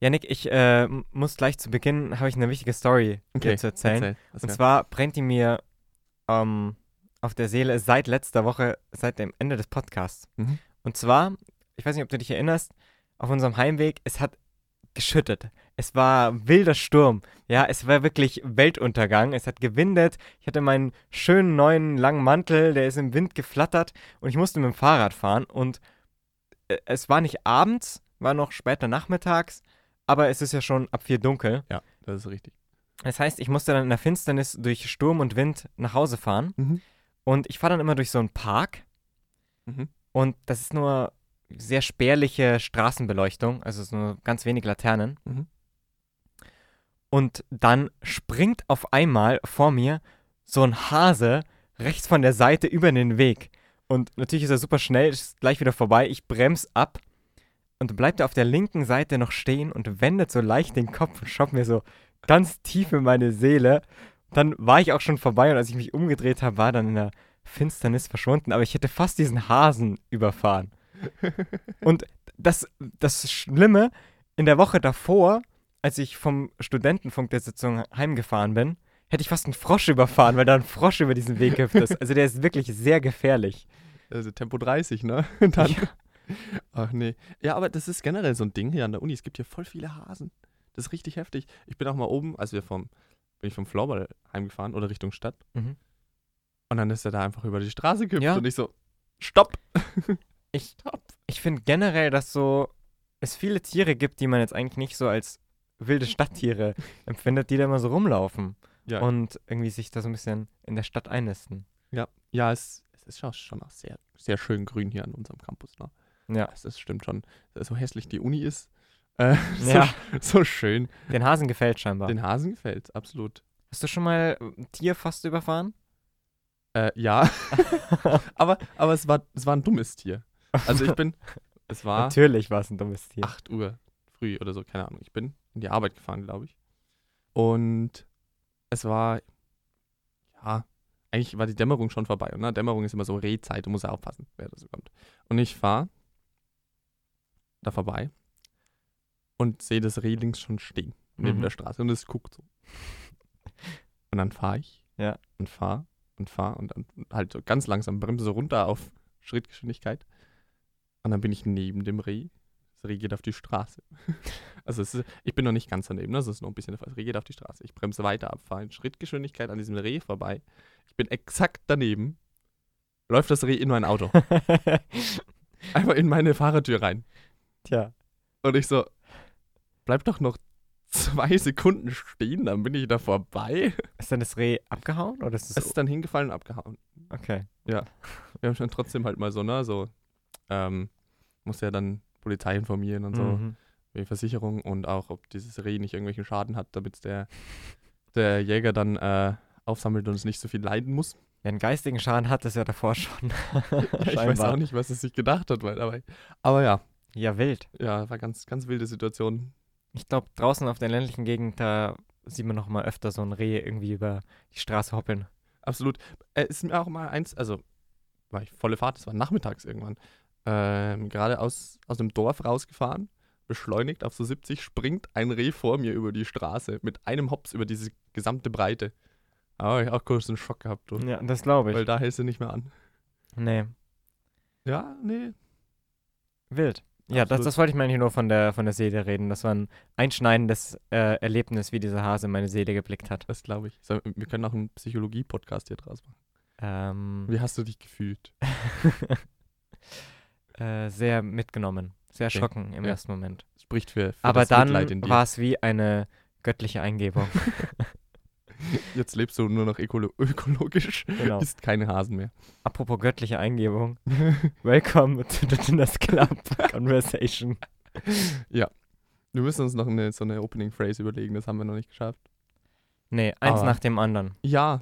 Janik, ich äh, muss gleich zu Beginn, habe ich eine wichtige Story dir zu erzählen. Erzähl. Und wär- zwar brennt die mir ähm, auf der Seele seit letzter Woche, seit dem Ende des Podcasts. Mhm. Und zwar, ich weiß nicht, ob du dich erinnerst, auf unserem Heimweg, es hat geschüttet. Es war wilder Sturm. Ja, es war wirklich Weltuntergang. Es hat gewindet. Ich hatte meinen schönen neuen langen Mantel, der ist im Wind geflattert und ich musste mit dem Fahrrad fahren. Und äh, es war nicht abends, war noch später nachmittags, aber es ist ja schon ab vier dunkel. ja, das ist richtig. Das heißt, ich musste dann in der Finsternis durch Sturm und Wind nach Hause fahren. Mhm. Und ich fahre dann immer durch so einen Park. Mhm. Und das ist nur sehr spärliche Straßenbeleuchtung, also es ist nur ganz wenig Laternen. Mhm. Und dann springt auf einmal vor mir so ein Hase rechts von der Seite über den Weg. Und natürlich ist er super schnell, ist gleich wieder vorbei. Ich bremse ab und bleibt er auf der linken Seite noch stehen und wendet so leicht den Kopf und schaut mir so ganz tief in meine Seele. Dann war ich auch schon vorbei und als ich mich umgedreht habe, war dann in der Finsternis verschwunden. Aber ich hätte fast diesen Hasen überfahren. Und das, das Schlimme, in der Woche davor, als ich vom Studentenfunk der Sitzung heimgefahren bin, hätte ich fast einen Frosch überfahren, weil da ein Frosch über diesen Weg hüpft ist. Also der ist wirklich sehr gefährlich. Also Tempo 30, ne? Dann. Ja. Ach nee. Ja, aber das ist generell so ein Ding hier an der Uni. Es gibt hier voll viele Hasen. Das ist richtig heftig. Ich bin auch mal oben, als wir vom, bin ich vom Floorball heimgefahren oder Richtung Stadt. Mhm. Und dann ist er da einfach über die Straße gehüpft Ja. und ich so, stopp! Ich, ich finde generell, dass so es viele Tiere gibt, die man jetzt eigentlich nicht so als wilde Stadttiere empfindet, die da immer so rumlaufen Ja, und irgendwie sich da so ein bisschen in der Stadt einnisten. ja, ja es, es ist schon, schon auch sehr, sehr schön grün hier an unserem Campus. Ne? Ja, Das, stimmt schon. So hässlich die Uni ist. Äh, so, ja so schön. den Hasen gefällt scheinbar. Den Hasen gefällt absolut. Hast du schon mal ein Tier fast überfahren? Äh, ja, aber, aber es, war, es war ein dummes Tier. Also ich bin, es war Natürlich war es ein dummes Tier. 8 Uhr früh oder so, keine Ahnung. Ich bin in die Arbeit gefahren, glaube ich. Und es war, ja, eigentlich war die Dämmerung schon vorbei. Und ne? Dämmerung ist immer so Rehzeit, du musst ja aufpassen, wer da so kommt. Und ich fahre da vorbei und sehe das Reh links schon stehen, neben Mhm. der Straße. Und es guckt so. Und dann fahre ich Ja. und fahre und fahre und dann halt so ganz langsam bremse runter auf Schrittgeschwindigkeit. Und dann bin ich neben dem Reh. Das Reh geht auf die Straße. Also es ist, ich bin noch nicht ganz daneben, ne? das ist noch ein bisschen der Fall. Das Reh geht auf die Straße. Ich bremse weiter ab, fahre in Schrittgeschwindigkeit an diesem Reh vorbei. Ich bin exakt daneben. Läuft das Reh in mein Auto. Einfach in meine Fahrertür rein. Tja. Und ich so, bleib doch noch zwei Sekunden stehen, dann bin ich da vorbei. Ist dann das Reh abgehauen oder ist Es es ist dann hingefallen und abgehauen. okay? Wir haben schon trotzdem halt mal so, ne, so, ähm, muss ja dann Polizei informieren und so, Mhm. wegen Versicherung und auch, ob dieses Reh nicht irgendwelchen Schaden hat, damit der, der Jäger dann äh, aufsammelt und es nicht so viel leiden muss. Ja, einen geistigen Schaden hat es ja davor schon. ich weiß auch nicht, was es sich gedacht hat, weil, aber, aber ja, Ja, wild. ja, war ganz, ganz wilde Situation. Ich glaube, draußen auf der ländlichen Gegend, da sieht man noch mal öfter so ein Reh irgendwie über die Straße hoppeln. Absolut. Äh, ist mir auch mal eins, also war ich volle Fahrt, es war nachmittags irgendwann, ähm, gerade aus, aus dem Dorf rausgefahren, beschleunigt auf so 70, springt ein Reh vor mir über die Straße mit einem Hops über diese gesamte Breite. Aber ich auch kurz einen Schock gehabt, du. Ja, das glaube ich. weil da hältst du nicht mehr an. nee, Ja, nee. wild. Ja, das, das wollte ich mir eigentlich nur von der, von der Seele reden. Das war ein einschneidendes äh, Erlebnis, wie dieser Hase in meine Seele geblickt hat. Das glaube ich. So, wir können auch einen Psychologie-Podcast hier draus machen. Ähm, Wie hast du dich gefühlt? äh, sehr mitgenommen. Sehr Okay. erschrocken im Ja. ersten Moment. Spricht für, für Aber das dann Mitleid in dir. war es wie eine göttliche Eingebung. Jetzt lebst du nur noch ökolo ökologisch, genau. isst keine Hasen mehr. Apropos göttliche Eingebung. Welcome to the Dinners Club Conversation. Wir müssen uns noch eine, so eine Opening Phrase überlegen, das haben wir noch nicht geschafft. Nee, eins Aber- nach dem anderen. Ja.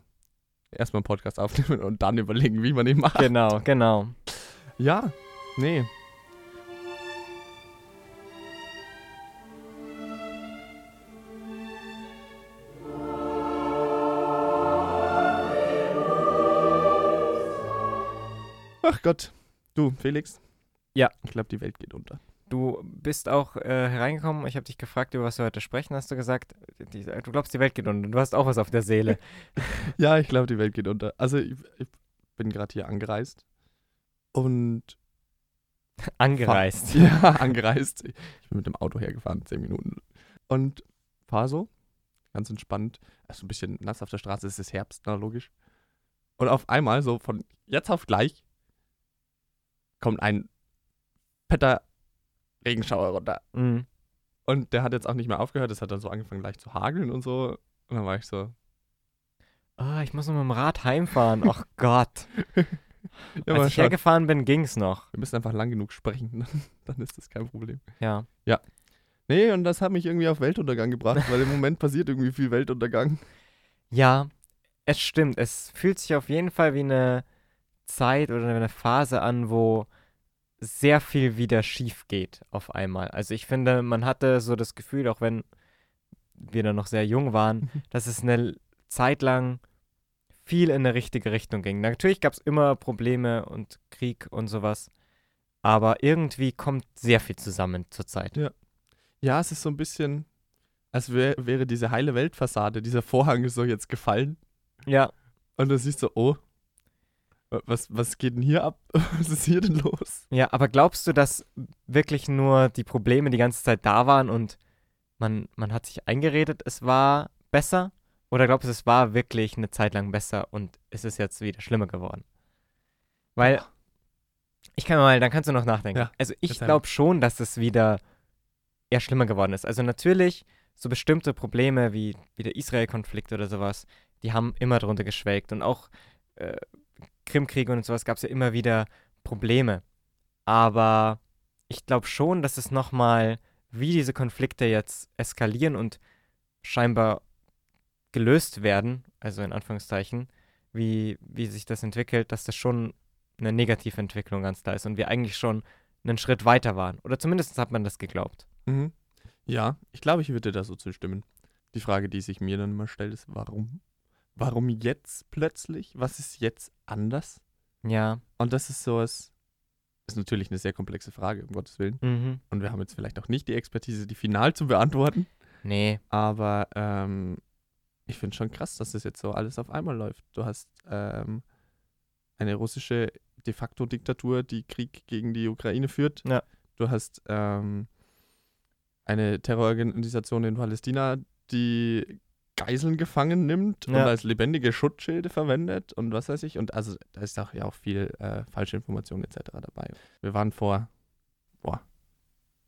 Erstmal einen Podcast aufnehmen und dann überlegen, wie man ihn macht. Genau, genau. Ja, nee. Ach Gott. Du, Felix? Ja. Ich glaube, die Welt geht unter. Du bist auch äh, hereingekommen, ich habe dich gefragt, über was wir heute sprechen, hast du gesagt, die, du glaubst, die Welt geht unter. Du hast auch was auf der Seele. ja, ich glaube, die Welt geht unter. Also ich, ich bin gerade hier angereist und angereist. Ja, angereist. Ich bin mit dem Auto hergefahren, zehn Minuten. Und fahr so, ganz entspannt. Also ein bisschen nass auf der Straße, es ist Herbst, na logisch. Und auf einmal, so von jetzt auf gleich, kommt ein fetter Regenschauer runter. Mhm. Und der hat jetzt auch nicht mehr aufgehört. Es hat dann so angefangen, leicht zu hageln und so. Und dann war ich so. Ah, ich muss noch mit dem Rad heimfahren. Ach Gott. Ja, Als ich schauen. hergefahren bin, ging's noch. Wir müssen einfach lang genug sprechen, dann, ist das kein Problem. Ja. Nee, und das hat mich irgendwie auf Weltuntergang gebracht, weil im Moment passiert irgendwie viel Weltuntergang. Ja, es stimmt. Es fühlt sich auf jeden Fall wie eine Zeit oder eine Phase an, wo sehr viel wieder schief geht auf einmal. Also ich finde, man hatte so das Gefühl, auch wenn wir da noch sehr jung waren, dass es eine Zeit lang viel in eine richtige Richtung ging. Natürlich gab es immer Probleme und Krieg und sowas, aber irgendwie kommt sehr viel zusammen zurzeit. Ja. Ja, es ist so ein bisschen, als wär, wäre diese heile Weltfassade, dieser Vorhang ist so jetzt gefallen. Ja, Und du siehst so, oh, was, was geht denn hier ab? Was ist hier denn los? Ja, aber glaubst du, dass wirklich nur die Probleme die ganze Zeit da waren und man, man hat sich eingeredet, es war besser? Oder glaubst du, es war wirklich eine Zeit lang besser und es ist jetzt wieder schlimmer geworden? Weil, ich kann mal, dann kannst du noch nachdenken. Ja, also ich glaube schon, dass es wieder eher schlimmer geworden ist. Also natürlich, so bestimmte Probleme wie, wie der Israel-Konflikt oder sowas, die haben immer drunter geschwelgt. Und auch äh, Krimkrieg und sowas gab es ja immer wieder Probleme. Aber ich glaube schon, dass es nochmal, wie diese Konflikte jetzt eskalieren und scheinbar gelöst werden, also in Anführungszeichen, wie, wie sich das entwickelt, dass das schon eine negative Entwicklung ganz klar ist und wir eigentlich schon einen Schritt weiter waren. Oder zumindest hat man das geglaubt. Mhm. Ja, ich glaube, ich würde da so zustimmen. Die Frage, die sich mir dann immer stellt, ist, warum? Warum jetzt plötzlich? Was ist jetzt anders? Ja. Und das ist sowas, ist natürlich eine sehr komplexe Frage, um Gottes Willen. Mhm. Und wir haben jetzt vielleicht auch nicht die Expertise, die final zu beantworten. Nee. Aber ähm, ich finde schon krass, dass das jetzt so alles auf einmal läuft. Du hast ähm, eine russische de facto Diktatur, die Krieg gegen die Ukraine führt. Ja. Du hast ähm, eine Terrororganisation in Palästina, die Geiseln gefangen nimmt und Ja. als lebendige Schutzschilde verwendet und was weiß ich. Und also da ist auch ja auch viel äh, falsche Information etc. dabei. Wir waren vor, boah,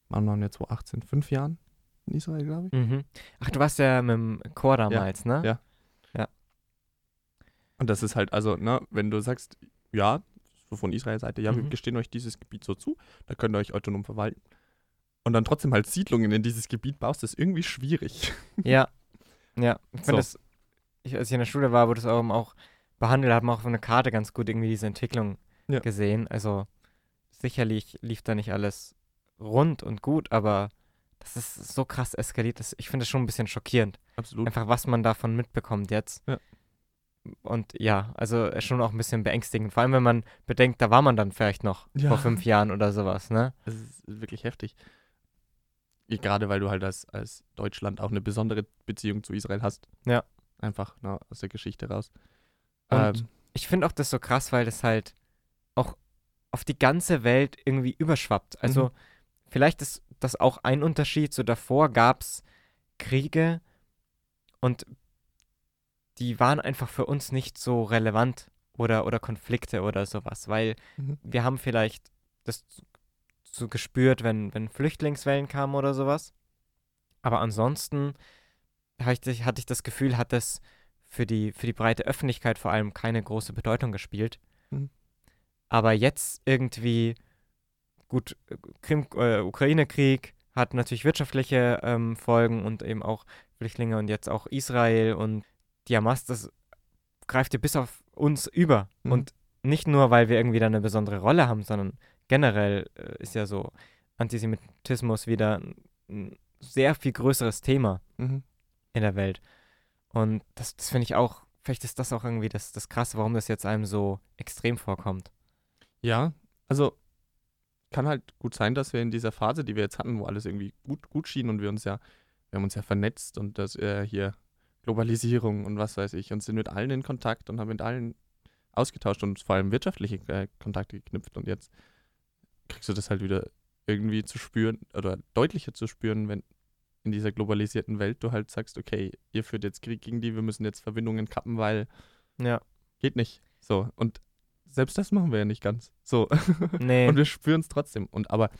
wann waren wir 2018? Fünf Jahren in Israel, glaube ich. Mhm. Ach, du warst ja mit dem Chor damals, ne? ja. Und das ist halt, also, ne, wenn du sagst, ja, so von Israels Seite, ja, wir Mhm. gestehen euch dieses Gebiet so zu, da könnt ihr euch autonom verwalten. Und dann trotzdem halt Siedlungen in dieses Gebiet baust, ist irgendwie schwierig. Ja. Ja. Ich finde So. das, ich, als ich in der Schule war, wurde das auch, auch behandelt, hat man auch auf einer Karte ganz gut irgendwie diese Entwicklung Ja. gesehen. Also sicherlich lief da nicht alles rund und gut, aber das ist so krass eskaliert. Das, ich finde das schon ein bisschen schockierend. Absolut. Einfach, was man davon mitbekommt jetzt. Ja. Und ja, also äh, schon auch ein bisschen beängstigend. Vor allem, wenn man bedenkt, da war man dann vielleicht noch Ja. vor fünf Jahren oder sowas, ne? Das ist wirklich heftig. Gerade weil du halt als, als Deutschland auch eine besondere Beziehung zu Israel hast. Ja. Einfach ne, aus der Geschichte raus. Und Ähm, ich finde auch das so krass, weil das halt auch auf die ganze Welt irgendwie überschwappt. Also Mhm. vielleicht ist das auch ein Unterschied. So davor gab es Kriege und die waren einfach für uns nicht so relevant oder, oder Konflikte oder sowas, weil Mhm. wir haben vielleicht das so gespürt, wenn, wenn Flüchtlingswellen kamen oder sowas. Aber ansonsten hatte ich, hatte ich das Gefühl, hat das für die, für die breite Öffentlichkeit vor allem keine große Bedeutung gespielt. Mhm. Aber jetzt irgendwie, gut, äh, Krim, äh, Ukraine-Krieg hat natürlich wirtschaftliche ähm, Folgen und eben auch Flüchtlinge und jetzt auch Israel und die Hamas, das greift ja bis auf uns über. Mhm. Und nicht nur, weil wir irgendwie da eine besondere Rolle haben, sondern generell äh, ist ja so Antisemitismus wieder ein, ein sehr viel größeres Thema mhm. in der Welt. Und das, das finde ich auch, vielleicht ist das auch irgendwie das, das Krasse, warum das jetzt einem so extrem vorkommt. Ja, also kann halt gut sein, dass wir in dieser Phase, die wir jetzt hatten, wo alles irgendwie gut, gut schien und wir uns ja, wir haben uns ja vernetzt und das äh, hier Globalisierung und was weiß ich und sind mit allen in Kontakt und haben mit allen ausgetauscht und vor allem wirtschaftliche äh, Kontakte geknüpft und jetzt kriegst du das halt wieder irgendwie zu spüren oder deutlicher zu spüren, wenn in dieser globalisierten Welt du halt sagst, okay, ihr führt jetzt Krieg gegen die, wir müssen jetzt Verbindungen kappen, weil Ja. geht nicht. So und selbst das machen wir ja nicht ganz. So Nee. und wir spüren es trotzdem. Und aber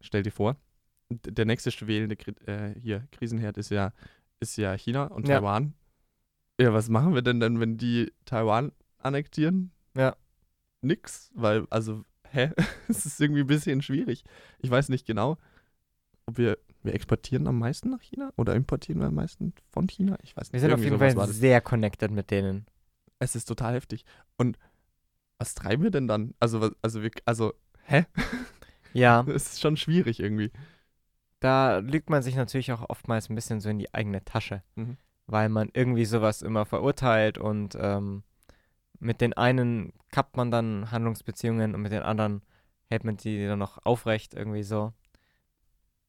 stell dir vor, der nächste schwelende Kri äh, hier Krisenherd ist ja ist ja China und Ja. Taiwan. Ja, was machen wir denn dann, wenn die Taiwan annektieren? Ja. Nix, weil also hä, es ist irgendwie ein bisschen schwierig. Ich weiß nicht genau, ob wir wir exportieren am meisten nach China oder importieren wir am meisten von China? Ich weiß nicht. wir sind auf Irgendwie jeden sowas Fall sehr connected mit denen. Es ist total heftig. Und was treiben wir denn dann? Also also wir also hä? Ja, Es ist schon schwierig irgendwie. da lügt man sich natürlich auch oftmals ein bisschen so in die eigene Tasche, Mhm. weil man irgendwie sowas immer verurteilt und ähm, mit den einen kappt man dann Handlungsbeziehungen und mit den anderen hält man die dann noch aufrecht irgendwie so.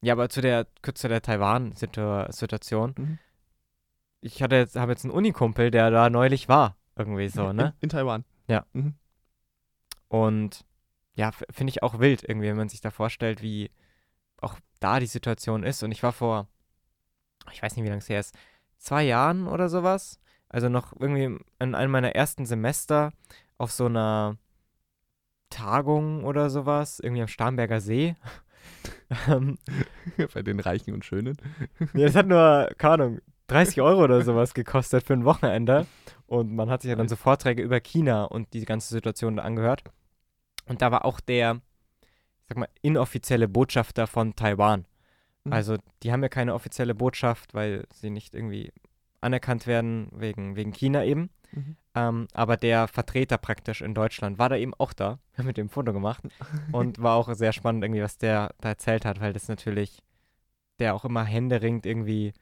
Ja, aber zu der, kurz zu der Taiwan-Situation. Mhm. Ich hatte jetzt, habe jetzt einen Unikumpel, der da neulich war, irgendwie so, ne? In, in Taiwan. Ja. Mhm. Und ja, finde ich auch wild irgendwie, wenn man sich da vorstellt, wie auch da die Situation ist. Und ich war vor, ich weiß nicht, wie lange es her ist, zwei Jahren oder sowas. Also noch irgendwie in einem meiner ersten Semester auf so einer Tagung oder sowas, irgendwie am Starnberger See. Ähm, Bei den Reichen und Schönen. ja, das hat nur, keine Ahnung, 30 Euro oder sowas gekostet für ein Wochenende. Und man hat sich ja dann so Vorträge über China und die ganze Situation da angehört. Und da war auch der, ich sag mal, inoffizielle Botschafter von Taiwan. Mhm. Also, die haben ja keine offizielle Botschaft, weil sie nicht irgendwie anerkannt werden wegen, wegen China eben. Mhm. Ähm, aber der Vertreter praktisch in Deutschland war da eben auch da. Mit dem Foto gemacht. Und war auch sehr spannend irgendwie, was der da erzählt hat, weil das natürlich, der auch immer händeringend irgendwie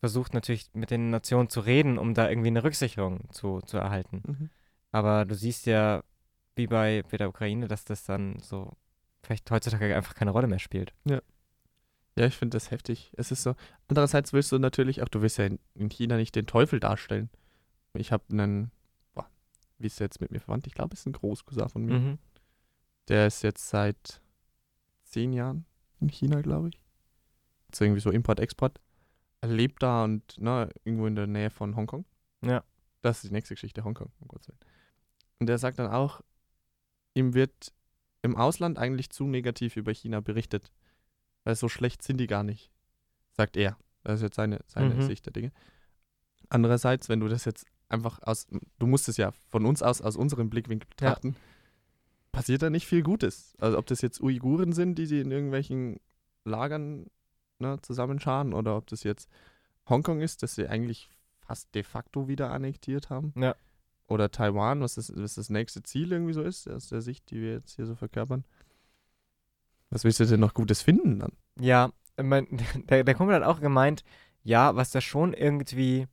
versucht natürlich mit den Nationen zu reden, um da irgendwie eine Rücksicherung zu, zu erhalten. Mhm. Aber du siehst ja, wie bei, bei der Ukraine, dass das dann so vielleicht heutzutage einfach keine Rolle mehr spielt. Ja, ich finde das heftig. Es ist so. Andererseits willst du natürlich auch, du willst ja in, in China nicht den Teufel darstellen. Ich habe einen, boah, wie ist der jetzt mit mir verwandt? Ich glaube, es ist ein Großcousin von mir. Mhm. Der ist jetzt seit zehn Jahren in China, glaube ich. Also irgendwie so Import-Export. Er lebt da und ne, irgendwo in der Nähe von Hongkong. Ja. Das ist die nächste Geschichte, Hongkong, um Gottes Willen. Und er sagt dann auch, ihm wird im Ausland eigentlich zu negativ über China berichtet. Weil so schlecht sind die gar nicht. Sagt er. Das ist jetzt seine, seine Mhm. Sicht der Dinge. Andererseits, wenn du das jetzt einfach aus, du musst es ja von uns aus, aus unserem Blickwinkel Ja. betrachten, passiert da nicht viel Gutes. Also ob das jetzt Uiguren sind, die sie in irgendwelchen Lagern ne, zusammenscharen oder ob das jetzt Hongkong ist, das sie eigentlich fast de facto wieder annektiert haben. Ja. Oder Taiwan, was das, was das nächste Ziel irgendwie so ist, aus der Sicht, die wir jetzt hier so verkörpern. Was willst du denn noch Gutes finden dann? Ja, mein, der, der Kumpel hat auch gemeint, ja, was er schon irgendwie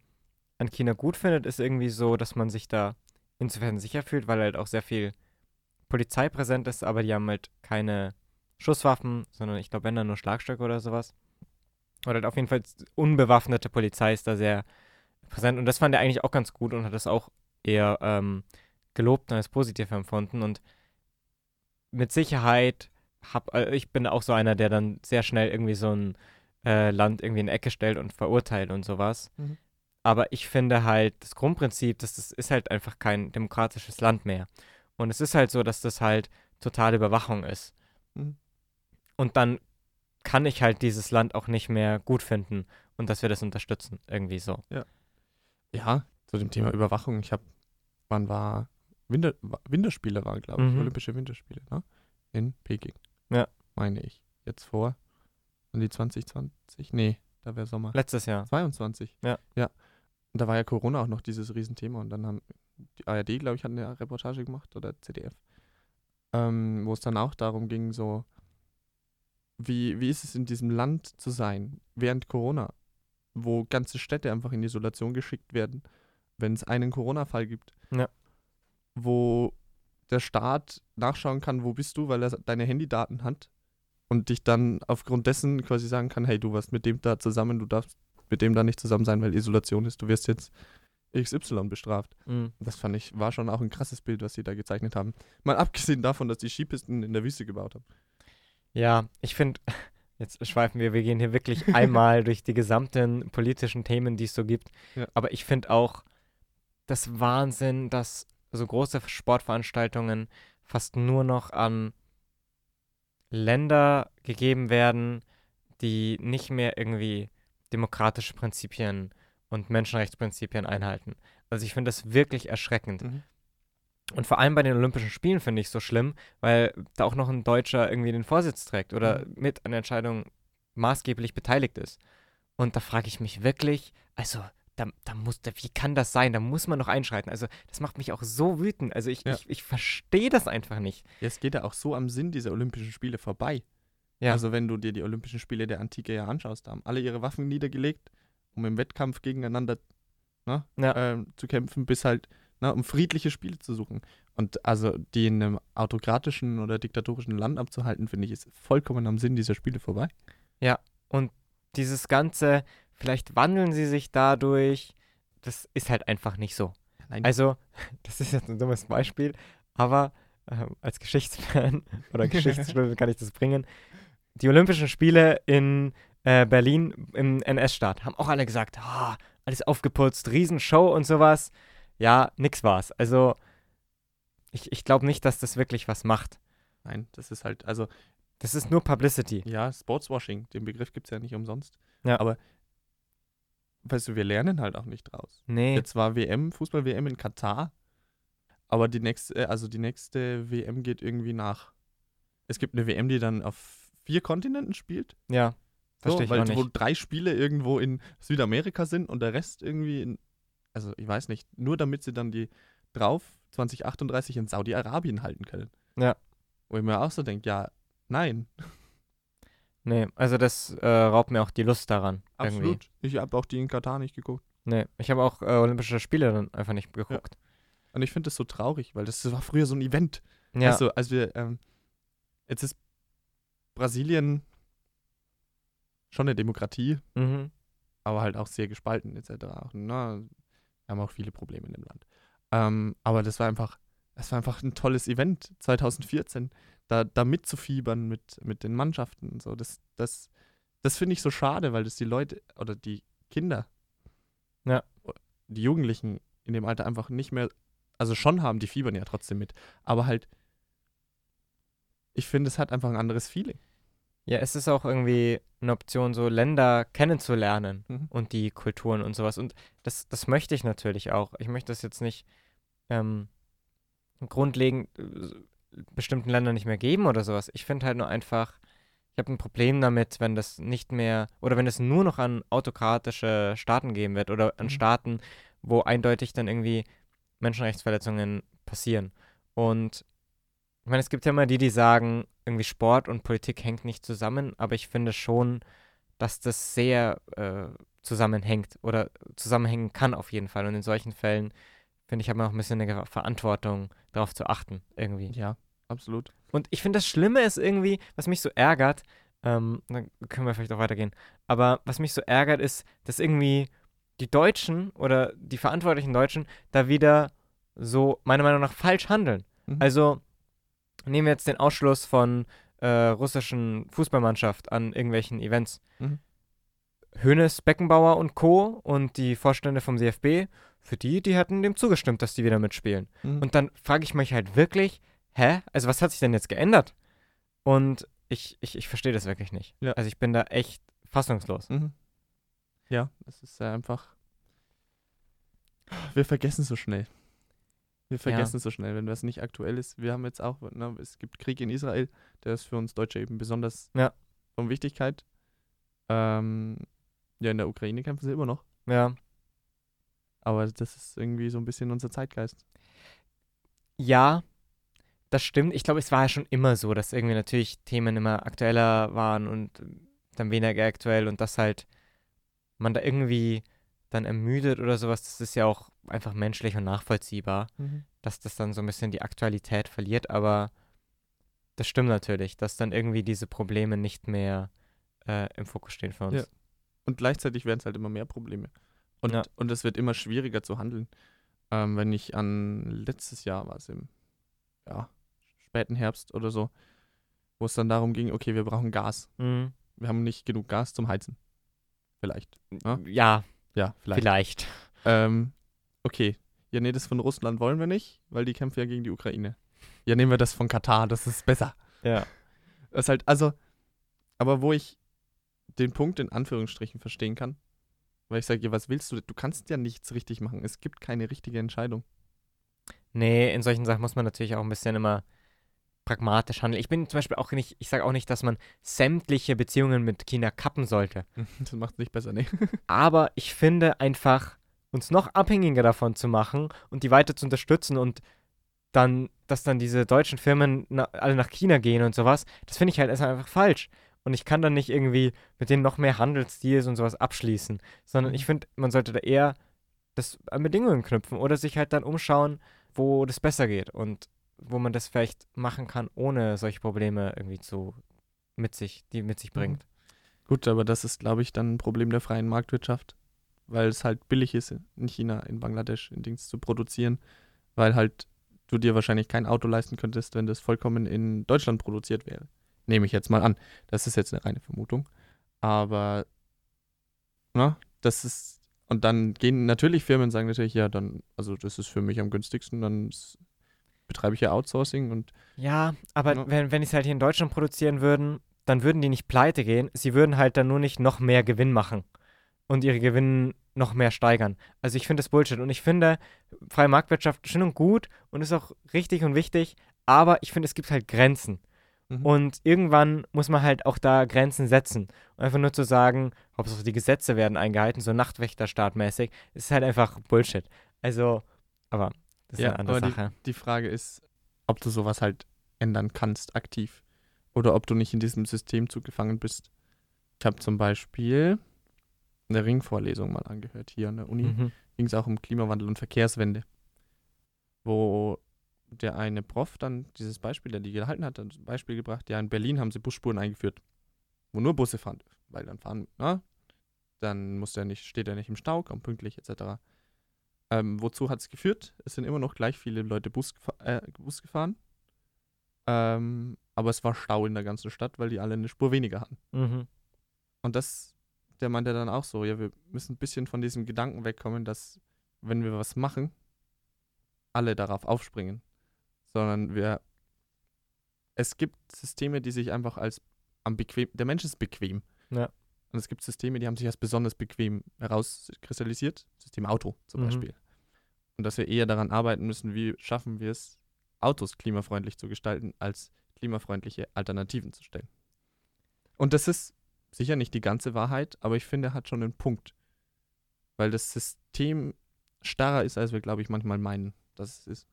an China gut findet, ist irgendwie so, dass man sich da insofern sicher fühlt, weil halt auch sehr viel Polizei präsent ist, aber die haben halt keine Schusswaffen, sondern ich glaube, wenn dann nur Schlagstöcke oder sowas. Oder halt auf jeden Fall unbewaffnete Polizei ist da sehr präsent und das fand er eigentlich auch ganz gut und hat das auch eher ähm, gelobt und als positiv empfunden und mit Sicherheit hab, äh, ich bin auch so einer, der dann sehr schnell irgendwie so ein äh, Land irgendwie in eine Ecke stellt und verurteilt und sowas. Mhm. Aber ich finde halt, das Grundprinzip, dass das ist halt einfach kein demokratisches Land mehr. Und es ist halt so, dass das halt totale Überwachung ist. Mhm. Und dann kann ich halt dieses Land auch nicht mehr gut finden und dass wir das unterstützen, irgendwie so. Ja, zu dem Thema Überwachung. Ich habe, wann war, Winter, Winterspiele waren, glaube ich, Mhm. Olympische Winterspiele, ne? In Peking. Ja. Meine ich. Jetzt vor. Und die 2020? Nee, da wäre Sommer. Letztes Jahr. 22. Ja. Ja. Und da war ja Corona auch noch dieses Riesenthema und dann haben die ARD, glaube ich, hat eine Reportage gemacht oder ZDF, ähm, wo es dann auch darum ging, so, wie, wie ist es in diesem Land zu sein während Corona, wo ganze Städte einfach in Isolation geschickt werden, wenn es einen Corona-Fall gibt. Ja. Wo der Staat nachschauen kann, wo bist du, weil er deine Handydaten hat und dich dann aufgrund dessen quasi sagen kann, hey, du warst mit dem da zusammen, du darfst mit dem da nicht zusammen sein, weil Isolation ist, du wirst jetzt XY bestraft. Mhm. Das fand ich, war schon auch ein krasses Bild, was sie da gezeichnet haben. Mal abgesehen davon, dass die Skipisten in der Wüste gebaut haben. Ja, ich finde, jetzt schweifen wir, wir gehen hier wirklich einmal durch die gesamten politischen Themen, die es so gibt. Ja. Aber ich finde auch das Wahnsinn, dass so große Sportveranstaltungen fast nur noch an Länder gegeben werden, die nicht mehr irgendwie demokratische Prinzipien und Menschenrechtsprinzipien einhalten. Also ich finde das wirklich erschreckend. Mhm. Und vor allem bei den Olympischen Spielen finde ich es so schlimm, weil da auch noch ein Deutscher irgendwie den Vorsitz trägt oder mit an der Entscheidung maßgeblich beteiligt ist. Und da frage ich mich wirklich, also da, da muss, da, wie kann das sein? Da muss man noch einschreiten. Also das macht mich auch so wütend. Also ich, Ja. ich, ich verstehe das einfach nicht. Ja, es geht ja auch so am Sinn dieser Olympischen Spiele vorbei. Ja. Also wenn du dir die Olympischen Spiele der Antike ja anschaust, da haben alle ihre Waffen niedergelegt, um im Wettkampf gegeneinander ne, Ja. ähm, zu kämpfen, bis halt, ne, um friedliche Spiele zu suchen. Und also die in einem autokratischen oder diktatorischen Land abzuhalten, finde ich, ist vollkommen am Sinn dieser Spiele vorbei. Dieses Ganze, vielleicht wandeln sie sich dadurch, das ist halt einfach nicht so. Nein, Also, das ist jetzt ein dummes Beispiel, aber ähm, als Geschichtsfan oder Geschichtsstudent kann ich das bringen. Die Olympischen Spiele in äh, Berlin im NS-Staat haben auch alle gesagt, ah, alles aufgeputzt, Riesenshow und sowas. Ja, nix war's. Also, ich, ich glaube nicht, dass das wirklich was macht. nein, das ist halt, also Das ist nur Publicity. ja, Sportswashing, den Begriff gibt es ja nicht umsonst. Ja. Aber weißt du, wir lernen halt auch nicht draus. Nee. Jetzt war WM, Fußball-WM in Katar, aber die nächste, äh, also die nächste WM geht irgendwie nach. Es gibt eine WM, die dann auf vier Kontinenten spielt. Ja. Verstehe ich weil nicht. wo drei Spiele irgendwo in Südamerika sind und der Rest irgendwie in, also ich weiß nicht, nur damit sie dann die drauf 2038 in Saudi-Arabien halten können. Ja. Wo ich mir auch so denke, ja, nein, Nee, also das äh, raubt mir auch die Lust daran. Irgendwie. absolut. Ich habe auch die in Katar nicht geguckt. Nee, ich habe auch äh, Olympische Spiele dann einfach nicht geguckt. Und ich finde das so traurig, weil das war früher so ein Event. Ja. Weißt du, als wir, ähm, jetzt ist Brasilien schon eine Demokratie, Mhm. aber halt auch sehr gespalten etc. Auch, na, wir haben auch viele Probleme in dem Land. Ähm, aber das war einfach, das war einfach ein tolles Event 2014, da, da mitzufiebern mit, mit den Mannschaften so. Das, das, das finde ich so schade, weil das die Leute oder die Kinder, Ja. die Jugendlichen in dem Alter einfach nicht mehr, also schon haben, die fiebern ja trotzdem mit, aber halt, ich finde, es hat einfach ein anderes Feeling. Ja, es ist auch irgendwie eine Option, so Länder kennenzulernen Mhm. und die Kulturen und sowas. Und das, das möchte ich natürlich auch. Ich möchte das jetzt nicht ähm, grundlegend äh, bestimmten Ländern nicht mehr geben oder sowas. Ich finde halt nur einfach, ich habe ein Problem damit, wenn das nicht mehr oder wenn es nur noch an autokratische Staaten geben wird oder an Mhm. Staaten, wo eindeutig dann irgendwie Menschenrechtsverletzungen passieren. Und ich meine, es gibt ja immer die, die sagen, irgendwie Sport und Politik hängt nicht zusammen, aber ich finde schon, dass das sehr äh, zusammenhängt oder zusammenhängen kann auf jeden Fall. Und in solchen Fällen finde ich, hat man auch ein bisschen eine Verantwortung, darauf zu achten, irgendwie. Ja, absolut. Und ich finde, das Schlimme ist irgendwie, was mich so ärgert, ähm, dann können wir vielleicht auch weitergehen, aber was mich so ärgert, ist, dass irgendwie die Deutschen oder die verantwortlichen Deutschen da wieder so, meiner Meinung nach, falsch handeln. Mhm. Also nehmen wir jetzt den Ausschluss von äh, russischen Fußballmannschaft an irgendwelchen Events. Mhm. Hoeneß, Beckenbauer und Co. und die Vorstände vom DFB, für die, die hätten dem zugestimmt, dass die wieder mitspielen. Mhm. Und dann frage ich mich halt wirklich, hä? Also was hat sich denn jetzt geändert? Und ich, ich, ich verstehe das wirklich nicht. Ja. Also ich bin da echt fassungslos. Mhm. Ja, das ist ja einfach. Wir vergessen so schnell. Wir vergessen so schnell, wenn das nicht aktuell ist. Wir haben jetzt auch, ne, es gibt Krieg in Israel, der ist für uns Deutsche eben besonders Ja. von Wichtigkeit. Ähm, ja, in der Ukraine kämpfen sie immer noch. Ja. Aber das ist irgendwie so ein bisschen unser Zeitgeist. Ja, das stimmt. Ich glaube, es war ja schon immer so, dass irgendwie natürlich Themen immer aktueller waren und dann weniger aktuell und dass halt man da irgendwie dann ermüdet oder sowas, das ist ja auch einfach menschlich und nachvollziehbar. dass das dann so ein bisschen die Aktualität verliert, aber das stimmt natürlich, dass dann irgendwie diese Probleme nicht mehr äh, im Fokus stehen für uns. Ja. Und gleichzeitig werden es halt immer mehr Probleme. Und, Ja. und es wird immer schwieriger zu handeln. Ähm, wenn ich an letztes Jahr war es im ja, späten Herbst oder so, wo es dann darum ging, okay, wir brauchen Gas. Mhm. Wir haben nicht genug Gas zum Heizen. Vielleicht. Ja? Ja, Ja, vielleicht. vielleicht. Ähm, okay. Ja, nee, das von Russland wollen wir nicht, weil die kämpfen ja gegen die Ukraine. Ja, nehmen wir das von Katar, das ist besser. Ja. Das ist halt, also, aber wo ich den Punkt in Anführungsstrichen verstehen kann, weil ich sage, ja, was willst du? Du kannst ja nichts richtig machen. Es gibt keine richtige Entscheidung. Nee, in solchen Sachen muss man natürlich auch ein bisschen immer pragmatisch handeln. Ich bin zum Beispiel auch nicht, ich sage auch nicht, dass man sämtliche Beziehungen mit China kappen sollte. Das macht es nicht besser, nee. Aber ich finde einfach, uns noch abhängiger davon zu machen und die weiter zu unterstützen und dann, dass dann diese deutschen Firmen alle nach China gehen und sowas, das finde ich halt einfach falsch. Und ich kann dann nicht irgendwie mit denen noch mehr Handelsdeals und sowas abschließen, sondern Mhm. ich finde, man sollte da eher das an Bedingungen knüpfen oder sich halt dann umschauen, wo das besser geht und wo man das vielleicht machen kann, ohne solche Probleme irgendwie zu mit sich, die mit sich Mhm. bringt. Gut, aber das ist, glaube ich, dann ein Problem der freien Marktwirtschaft, weil es halt billig ist, in China, in Bangladesch, in Dings zu produzieren, weil halt du dir wahrscheinlich kein Auto leisten könntest, wenn das vollkommen in Deutschland produziert wäre. Nehme ich jetzt mal an. Das ist jetzt eine reine Vermutung. Aber, na, das ist, und dann gehen natürlich Firmen und sagen natürlich, ja, dann, also das ist für mich am günstigsten, dann s- betreibe ich ja Outsourcing und Ja, aber Ja. wenn, wenn die es halt hier in Deutschland produzieren würden, dann würden die nicht pleite gehen. Sie würden halt dann nur nicht noch mehr Gewinn machen und ihre Gewinne noch mehr steigern. Also ich finde das Bullshit. Und ich finde, freie Marktwirtschaft schön und gut und ist auch richtig und wichtig, aber ich finde, es gibt halt Grenzen. Mhm. Und irgendwann muss man halt auch da Grenzen setzen. Und einfach nur zu sagen, Hauptsache die Gesetze werden eingehalten, so Nachtwächterstaatmäßig, ist halt einfach Bullshit. Also, aber das ist Ja, eine andere aber Sache. Die Frage ist, ob du sowas halt ändern kannst, aktiv. Oder ob du nicht in diesem Systemzug gefangen bist. Ich habe zum Beispiel eine Ringvorlesung mal angehört hier an der Uni. Mhm. Ging es auch um Klimawandel und Verkehrswende. Wo der eine Prof dann dieses Beispiel, der die gehalten hat, ein Beispiel gebracht, ja, in Berlin haben sie Busspuren eingeführt, wo nur Busse fahren. Weil dann fahren, na, dann muss der nicht, steht er nicht im Stau, kommt pünktlich, etc. Ähm, wozu hat es geführt? Es sind immer noch gleich viele Leute Bus, äh, Bus gefahren. Ähm, aber es war Stau in der ganzen Stadt, weil die alle eine Spur weniger hatten. Mhm. Und das, der meinte dann auch so, ja, wir müssen ein bisschen von diesem Gedanken wegkommen, dass wenn wir was machen, alle darauf aufspringen. Sondern wir, es gibt Systeme, die sich einfach als am bequem, der Mensch ist bequem. Ja. Und es gibt Systeme, die haben sich als besonders bequem herauskristallisiert. System Auto zum Mhm. Beispiel. Und dass wir eher daran arbeiten müssen, wie schaffen wir es, Autos klimafreundlich zu gestalten, als klimafreundliche Alternativen zu stellen. Und das ist sicher nicht die ganze Wahrheit, aber ich finde, er hat schon einen Punkt. Weil das System starrer ist, als wir, glaube ich, manchmal meinen, dass es ist.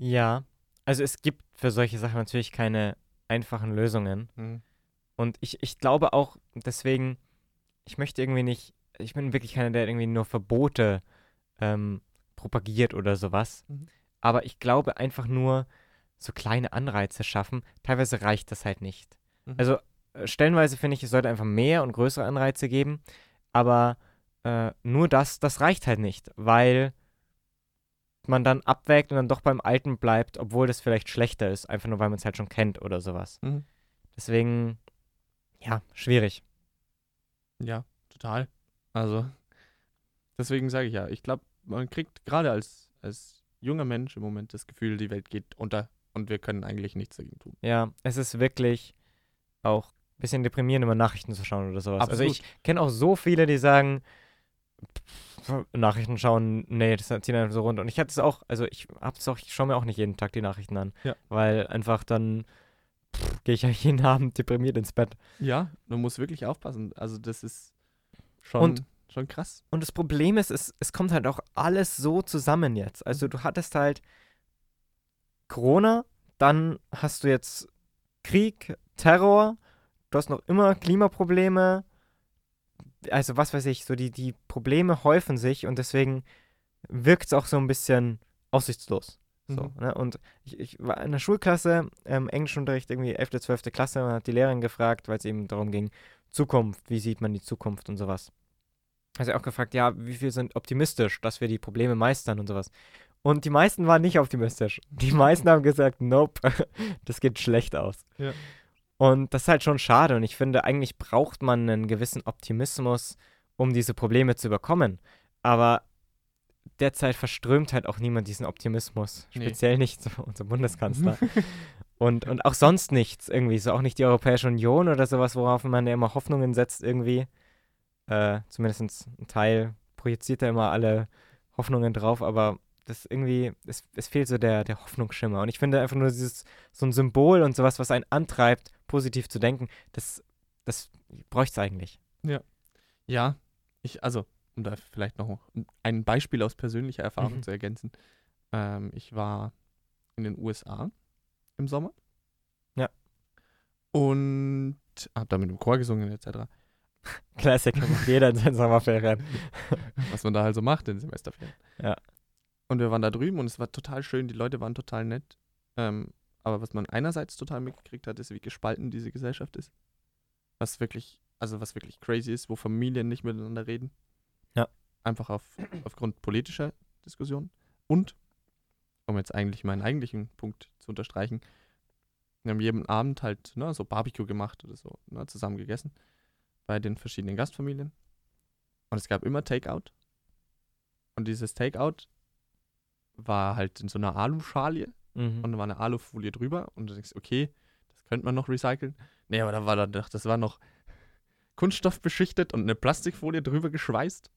Ja, also es gibt für solche Sachen natürlich keine einfachen Lösungen. Mhm. Und ich, ich glaube auch, deswegen, ich möchte irgendwie nicht, ich bin wirklich keiner, der irgendwie nur Verbote ähm, propagiert oder sowas. Mhm. Aber ich glaube einfach nur, so kleine Anreize schaffen, teilweise reicht das halt nicht. Mhm. Also äh, stellenweise finde ich, es sollte einfach mehr und größere Anreize geben, aber äh, nur das, das reicht halt nicht, weil man dann abwägt und dann doch beim Alten bleibt, obwohl das vielleicht schlechter ist, einfach nur weil man es halt schon kennt oder sowas. Mhm. Deswegen, ja, schwierig. Ja, total. Also, deswegen sage ich ja, ich glaube, man kriegt gerade als, als junger Mensch im Moment das Gefühl, die Welt geht unter und wir können eigentlich nichts dagegen tun. Ja, es ist wirklich auch ein bisschen deprimierend, immer Nachrichten zu schauen oder sowas. Also ich kenne auch so viele, die sagen, Nachrichten schauen, nee, das zieht einfach so runter. Und ich hatte es auch, also ich hab's auch, ich schaue mir auch nicht jeden Tag die Nachrichten an. Ja. Weil einfach dann gehe ich ja jeden Abend deprimiert ins Bett. Ja, man muss wirklich aufpassen. Also, das ist schon, Und- schon krass. Und das Problem ist, es, es kommt halt auch alles so zusammen jetzt. Also du hattest halt Corona, dann hast du jetzt Krieg, Terror, du hast noch immer Klimaprobleme. Also was weiß ich, so die, die Probleme häufen sich und deswegen wirkt es auch so ein bisschen aussichtslos. So, Mhm. ne? Und ich, ich war in der Schulklasse, ähm, Englischunterricht, irgendwie 11., 12. Klasse, und hat die Lehrerin gefragt, weil es eben darum ging, Zukunft, wie sieht man die Zukunft und sowas. Sie auch gefragt, ja, wie viel sind optimistisch, dass wir die Probleme meistern und sowas. Und die meisten waren nicht optimistisch. Die meisten haben gesagt, nope, das geht schlecht aus. Ja. Und das ist halt schon schade. Und ich finde, eigentlich braucht man einen gewissen Optimismus, um diese Probleme zu überkommen. Aber derzeit verströmt halt auch niemand diesen Optimismus. Nee. Speziell nicht so unser Bundeskanzler. und, und auch sonst nichts irgendwie. So auch nicht die Europäische Union oder sowas, worauf man ja immer Hoffnungen setzt irgendwie. Äh, zumindest ein Teil projiziert da immer alle Hoffnungen drauf, aber das irgendwie, es, es fehlt so der, der Hoffnungsschimmer. Und ich finde einfach nur dieses, so ein Symbol und sowas, was einen antreibt, positiv zu denken, das, das bräuchte es eigentlich. Ja, ich, also, um da vielleicht noch ein Beispiel aus persönlicher Erfahrung Mhm. zu ergänzen. Ähm, ich war in den USA im Sommer. Ja. Und habe da mit dem Chor gesungen etc. Klassiker, macht jeder in seinen Sommerferien. was man da halt so macht in Semesterferien. Ja. Und wir waren da drüben und es war total schön, die Leute waren total nett. Ähm, aber was man einerseits total mitgekriegt hat, ist, wie gespalten diese Gesellschaft ist. Was wirklich, also was wirklich crazy ist, wo Familien nicht miteinander reden. Ja. Einfach auf, aufgrund politischer Diskussionen. Und, um jetzt eigentlich meinen eigentlichen Punkt zu unterstreichen, wir haben jeden Abend halt ne, so Barbecue gemacht oder so, ne, zusammen gegessen bei den verschiedenen Gastfamilien. Und es gab immer Takeout. Und dieses Takeout war halt in so einer Aluschalie Mhm. und da war eine Alufolie drüber. Und du denkst, okay, das könnte man noch recyceln. Nee, aber da war dann, das war noch Kunststoff beschichtet und eine Plastikfolie drüber geschweißt.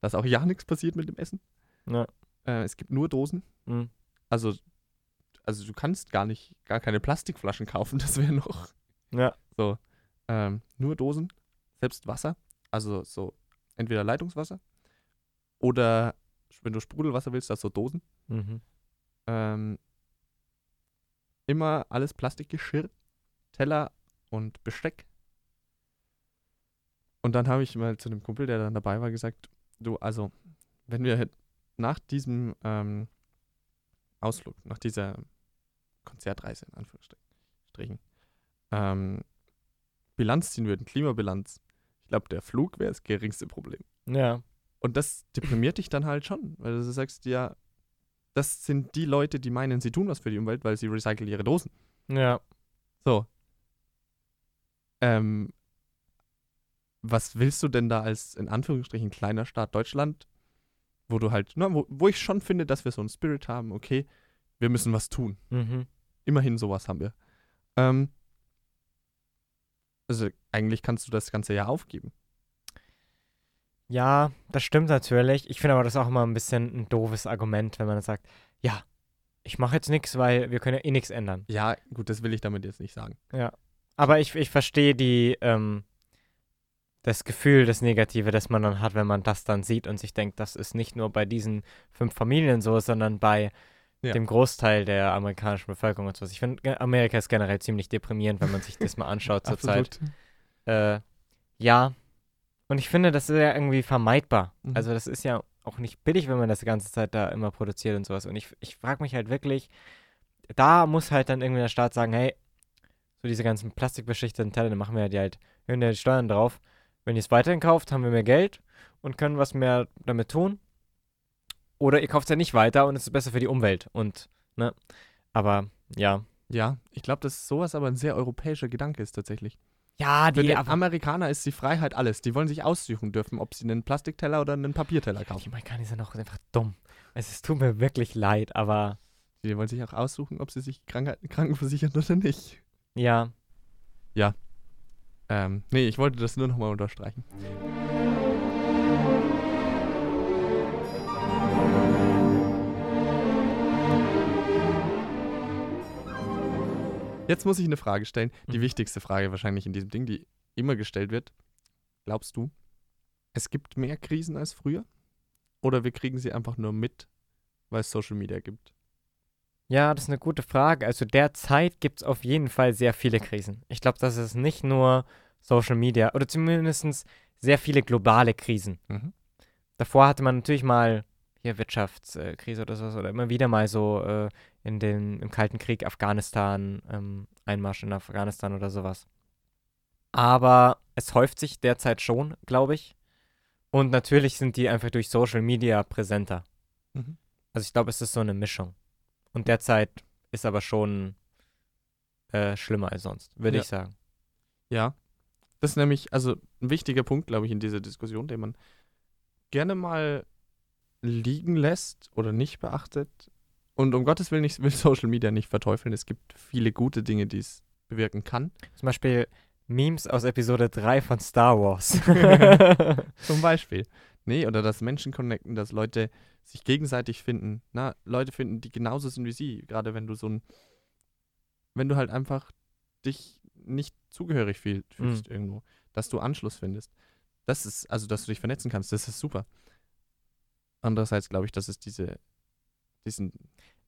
Da ist auch ja nichts passiert mit dem Essen. Ja. Äh, es gibt nur Dosen. Mhm. Also, also du kannst gar nicht, gar keine Plastikflaschen kaufen, das wäre noch. Ja. So, ähm, nur Dosen, selbst Wasser, also so entweder Leitungswasser oder wenn du Sprudelwasser willst, das so Dosen. Mhm. Ähm, immer alles Plastikgeschirr, Teller und Besteck. Und dann habe ich mal zu dem Kumpel, der dann dabei war, gesagt, du, also, wenn wir nach diesem ähm, Ausflug, nach dieser Konzertreise in Anführungsstrichen, ähm, Bilanz ziehen würden, Klimabilanz, ich glaube, der Flug wäre das geringste Problem. Ja. Und das deprimiert dich dann halt schon, weil du sagst, ja, das sind die Leute, die meinen, sie tun was für die Umwelt, weil sie recyceln ihre Dosen. Ja. So. Ähm, was willst du denn da als in Anführungsstrichen kleiner Staat Deutschland, wo du halt, na, wo, wo ich schon finde, dass wir so einen Spirit haben, okay, wir müssen was tun. Mhm. Immerhin sowas haben wir. Ähm, also eigentlich kannst du das ganze Jahr aufgeben. Ja, das stimmt natürlich. Ich finde aber das auch immer ein bisschen ein doofes Argument, wenn man sagt, ja, ich mache jetzt nichts, weil wir können ja eh nichts ändern. Ja, gut, das will ich damit jetzt nicht sagen. Aber ich, ich verstehe die, ähm, das Gefühl, das Negative, das man dann hat, wenn man das dann sieht und sich denkt, das ist nicht nur bei diesen fünf Familien so, sondern bei Ja. dem Großteil der amerikanischen Bevölkerung und so. Ich finde, Amerika ist generell ziemlich deprimierend, wenn man sich das mal anschaut zurzeit. Äh, ja. Und ich finde, das ist ja irgendwie vermeidbar. Mhm. Also das ist ja auch nicht billig, wenn man das die ganze Zeit da immer produziert und sowas. Und ich, ich frage mich halt wirklich, da muss halt dann irgendwie der Staat sagen, hey, so diese ganzen plastikbeschichteten Teile, dann machen wir die halt, hören ja die Steuern drauf. Wenn ihr es weiterhin kauft, haben wir mehr Geld und können was mehr damit tun. Oder ihr kauft es ja nicht weiter und es ist besser für die Umwelt. Und, ne? Aber ja. Ja, ich glaube, dass sowas aber ein sehr europäischer Gedanke ist tatsächlich. Ja, Für die Amerikaner ist die Freiheit alles. Die wollen sich aussuchen dürfen, ob sie einen Plastikteller oder einen Papierteller die kaufen. Amerikaner sind auch einfach dumm. Es tut mir wirklich leid, aber Die wollen sich auch aussuchen, ob sie sich krank krankenversichern oder nicht. ja. Ähm, nee, ich wollte das nur nochmal unterstreichen. Jetzt muss ich eine Frage stellen. Die Mhm. wichtigste Frage wahrscheinlich in diesem Ding, die immer gestellt wird. Glaubst du, es gibt mehr Krisen als früher? Oder wir kriegen sie einfach nur mit, weil es Social Media gibt? Ja, das ist eine gute Frage. Also derzeit gibt es auf jeden Fall sehr viele Krisen. Ich glaube, das ist nicht nur Social Media oder zumindest sehr viele globale Krisen. Mhm. Davor hatte man natürlich mal hier Wirtschaftskrise oder sowas oder immer wieder mal so äh, in den, im Kalten Krieg Afghanistan, ähm, Einmarsch in Afghanistan oder sowas. Aber es häuft sich derzeit schon, glaube ich. Und natürlich sind die einfach durch Social Media präsenter. Mhm. Also ich glaube, es ist so eine Mischung. Und derzeit ist aber schon äh, schlimmer als sonst, würde Ja. ich sagen. Ja. Das ist nämlich, also ein wichtiger Punkt, glaube ich, in dieser Diskussion, den man gerne mal liegen lässt oder nicht beachtet. Und um Gottes Willen, ich will Social Media nicht verteufeln. Es gibt viele gute Dinge, die es bewirken kann. Zum Beispiel Memes aus Episode 3 von Star Wars. Zum Beispiel. Nee, oder dass Menschen connecten, dass Leute sich gegenseitig finden. Na, Leute finden, die genauso sind wie sie. Gerade wenn du so ein, wenn du halt einfach dich nicht zugehörig fühl, fühlst irgendwo, dass du Anschluss findest. Das ist, also dass du dich vernetzen kannst, das ist super. Andererseits glaube ich, dass es diese, diesen,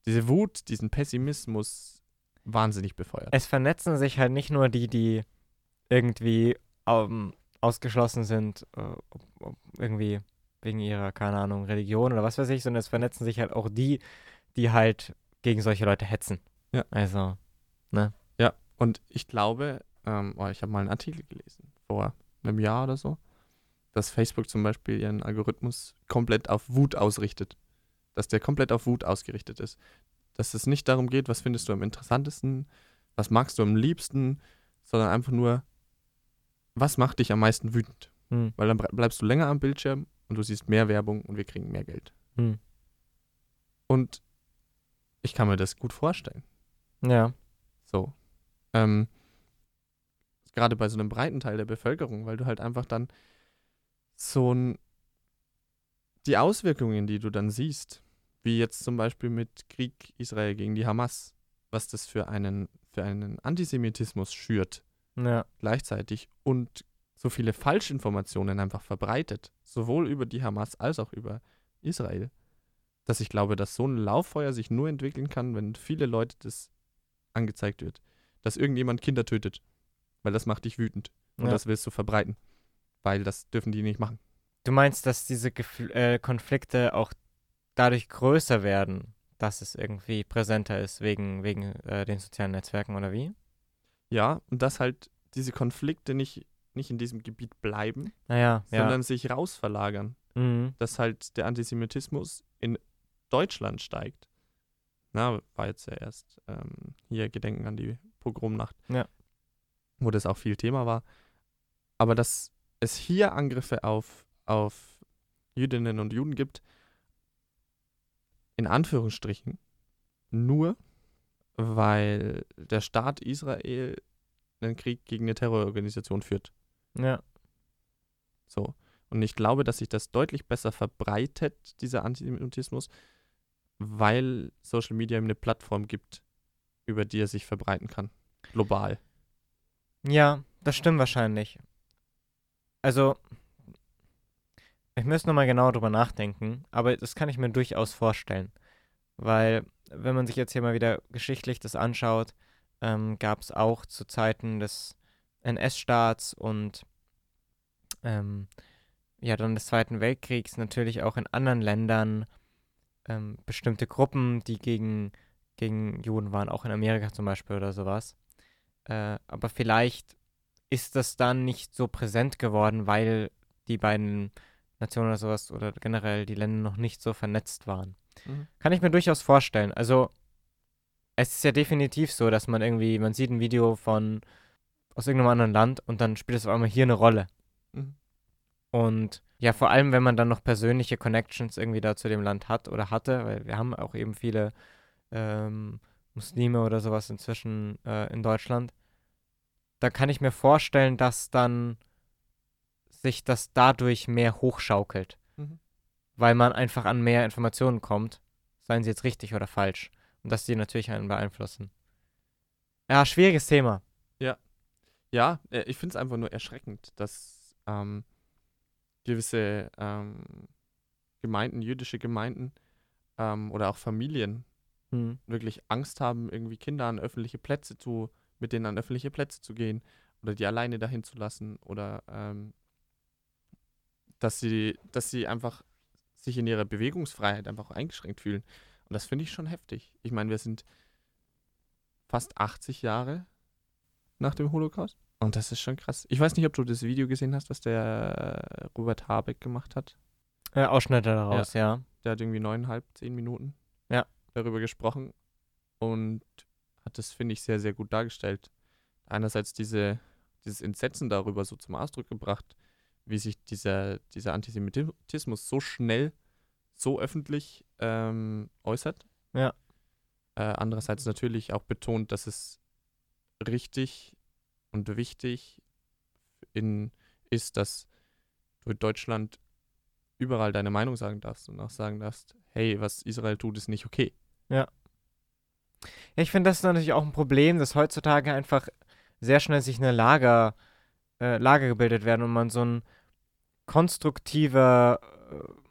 diese Wut, diesen Pessimismus wahnsinnig befeuert. es vernetzen sich halt nicht nur die, die irgendwie ähm, ausgeschlossen sind, ob irgendwie wegen ihrer, keine Ahnung, Religion oder was weiß ich, sondern es vernetzen sich halt auch die, die halt gegen solche Leute hetzen. Ja. Also, Ja, und ich glaube, ähm, oh, ich habe mal einen Artikel gelesen, vor einem Jahr oder so, dass Facebook zum Beispiel ihren Algorithmus komplett auf Wut ausrichtet. Dass der komplett auf Wut ausgerichtet ist. Dass es nicht darum geht, was findest du am interessantesten, was magst du am liebsten, sondern einfach nur, was macht dich am meisten wütend? hm, Weil dann bleibst du länger am Bildschirm und du siehst mehr Werbung und wir kriegen mehr Geld. hm. Und ich kann mir das gut vorstellen. ja, So. Ähm, gerade bei so einem breiten Teil der Bevölkerung, weil du halt einfach dann so ein die Auswirkungen, die du dann siehst, wie jetzt zum Beispiel mit Krieg Israel gegen die Hamas, was das für einen, für einen Antisemitismus schürt ja, gleichzeitig und so viele Falschinformationen einfach verbreitet, sowohl über die Hamas als auch über Israel, dass ich glaube, dass so ein Lauffeuer sich nur entwickeln kann, wenn viele Leute das angezeigt wird. Dass irgendjemand Kinder tötet, weil das macht dich wütend und ja. das willst du verbreiten, weil das dürfen die nicht machen. Du meinst, dass diese Gefl äh, Konflikte auch dadurch größer werden, dass es irgendwie präsenter ist wegen, wegen äh, den sozialen Netzwerken oder wie? Ja, und dass halt diese Konflikte nicht, nicht in diesem Gebiet bleiben, Naja, ja. sondern sich rausverlagern. Mhm. dass halt der Antisemitismus in Deutschland steigt. Na, war jetzt ja erst ähm, hier Gedenken an die Pogromnacht, Ja. wo das auch viel Thema war. Aber dass es hier Angriffe auf, auf Jüdinnen und Juden gibt, in Anführungsstrichen, nur weil der Staat Israel einen Krieg gegen eine Terrororganisation führt. Ja. So. Und ich glaube, dass sich das deutlich besser verbreitet, dieser Antisemitismus, weil Social Media ihm eine Plattform gibt, über die er sich verbreiten kann. Global. Ja, das stimmt wahrscheinlich. Also, ich müsste nochmal genau drüber nachdenken, aber das kann ich mir durchaus vorstellen. Weil, wenn man sich jetzt hier mal wieder geschichtlich das anschaut, ähm, gab es auch zu Zeiten des NS-Staats und ähm, ja, dann des Zweiten Weltkriegs natürlich auch in anderen Ländern ähm, bestimmte Gruppen, die gegen, gegen Juden waren, auch in Amerika zum Beispiel oder sowas. Äh, aber vielleicht ist das dann nicht so präsent geworden, weil die beiden Nationen oder sowas oder generell die Länder noch nicht so vernetzt waren. Mhm. Kann ich mir durchaus vorstellen. Also, es ist ja definitiv so, dass man irgendwie, man sieht ein Video von aus irgendeinem anderen Land und dann spielt es auf einmal hier eine Rolle. Mhm. Und ja, vor allem, wenn man dann noch persönliche Connections irgendwie da zu dem Land hat oder hatte, weil wir haben auch eben viele ähm, Muslime oder sowas inzwischen äh, in Deutschland, da kann ich mir vorstellen, dass dann sich das dadurch mehr hochschaukelt, Mhm. weil man einfach an mehr Informationen kommt, seien sie jetzt richtig oder falsch, und dass die natürlich einen beeinflussen. Ja, schwieriges Thema. Ja, äh, ich finde es einfach nur erschreckend, dass ähm, gewisse ähm, Gemeinden, jüdische Gemeinden ähm, oder auch Familien Hm. wirklich Angst haben, irgendwie Kinder an öffentliche Plätze zu, mit denen an öffentliche Plätze zu gehen oder die alleine dahin zu lassen oder ähm, dass sie, dass sie einfach sich in ihrer Bewegungsfreiheit einfach eingeschränkt fühlen. Und das finde ich schon heftig. Ich meine, wir sind fast 80 Jahre nach dem Holocaust. Und das ist schon krass. Ich weiß nicht, ob du das Video gesehen hast, was der äh, Robert Habeck gemacht hat. Äh, Ausschnitte daraus, ja. Der hat irgendwie neuneinhalb, zehn Minuten Ja. darüber gesprochen und hat das, finde ich, sehr, sehr gut dargestellt. Einerseits diese, dieses Entsetzen darüber so zum Ausdruck gebracht, wie sich dieser, dieser Antisemitismus so schnell, so öffentlich ähm, äußert. Ja. Äh, andererseits natürlich auch betont, dass es richtig und wichtig in, ist, dass du in Deutschland überall deine Meinung sagen darfst und auch sagen darfst, hey, was Israel tut, ist nicht okay. Ja, ich finde, das ist natürlich auch ein Problem, dass heutzutage einfach sehr schnell sich eine Lager, äh, Lager gebildet werden und man so ein konstruktive äh,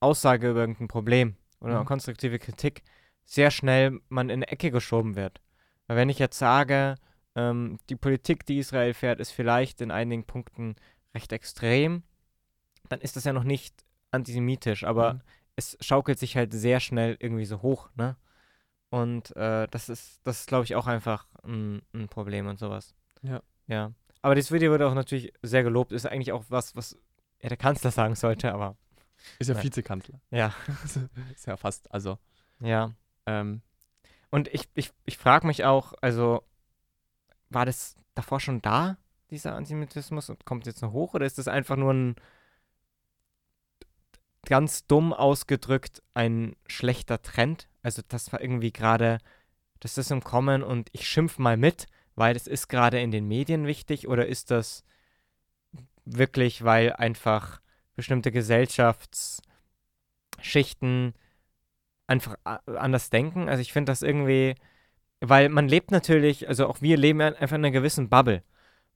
Aussage über irgendein Problem oder Mhm. konstruktive Kritik sehr schnell man in eine Ecke geschoben wird. Weil wenn ich jetzt sage, ähm, die Politik, die Israel fährt, ist vielleicht in einigen Punkten recht extrem, dann ist das ja noch nicht antisemitisch, aber Mhm. es schaukelt sich halt sehr schnell irgendwie so hoch, ne? Und äh, das ist, das ist, glaube ich, auch einfach ein, ein Problem und sowas. Ja. Ja. Aber das Video wurde auch natürlich sehr gelobt. Ist eigentlich auch was, was ja, der Kanzler sagen sollte, aber Ist ja Nein. Vizekanzler. ja, ist ja fast, also, ja. ähm, Und ich, ich, ich frage mich auch, also, war das davor schon da, dieser Antisemitismus, und kommt jetzt noch hoch, oder ist das einfach nur ein ganz dumm ausgedrückt ein schlechter Trend? Also, das war irgendwie gerade, das ist im Kommen und ich schimpf mal mit, weil das ist gerade in den Medien wichtig, oder ist das wirklich, weil einfach bestimmte Gesellschaftsschichten einfach anders denken. Also ich finde das irgendwie, weil man lebt natürlich, also auch wir leben einfach in einer gewissen Bubble,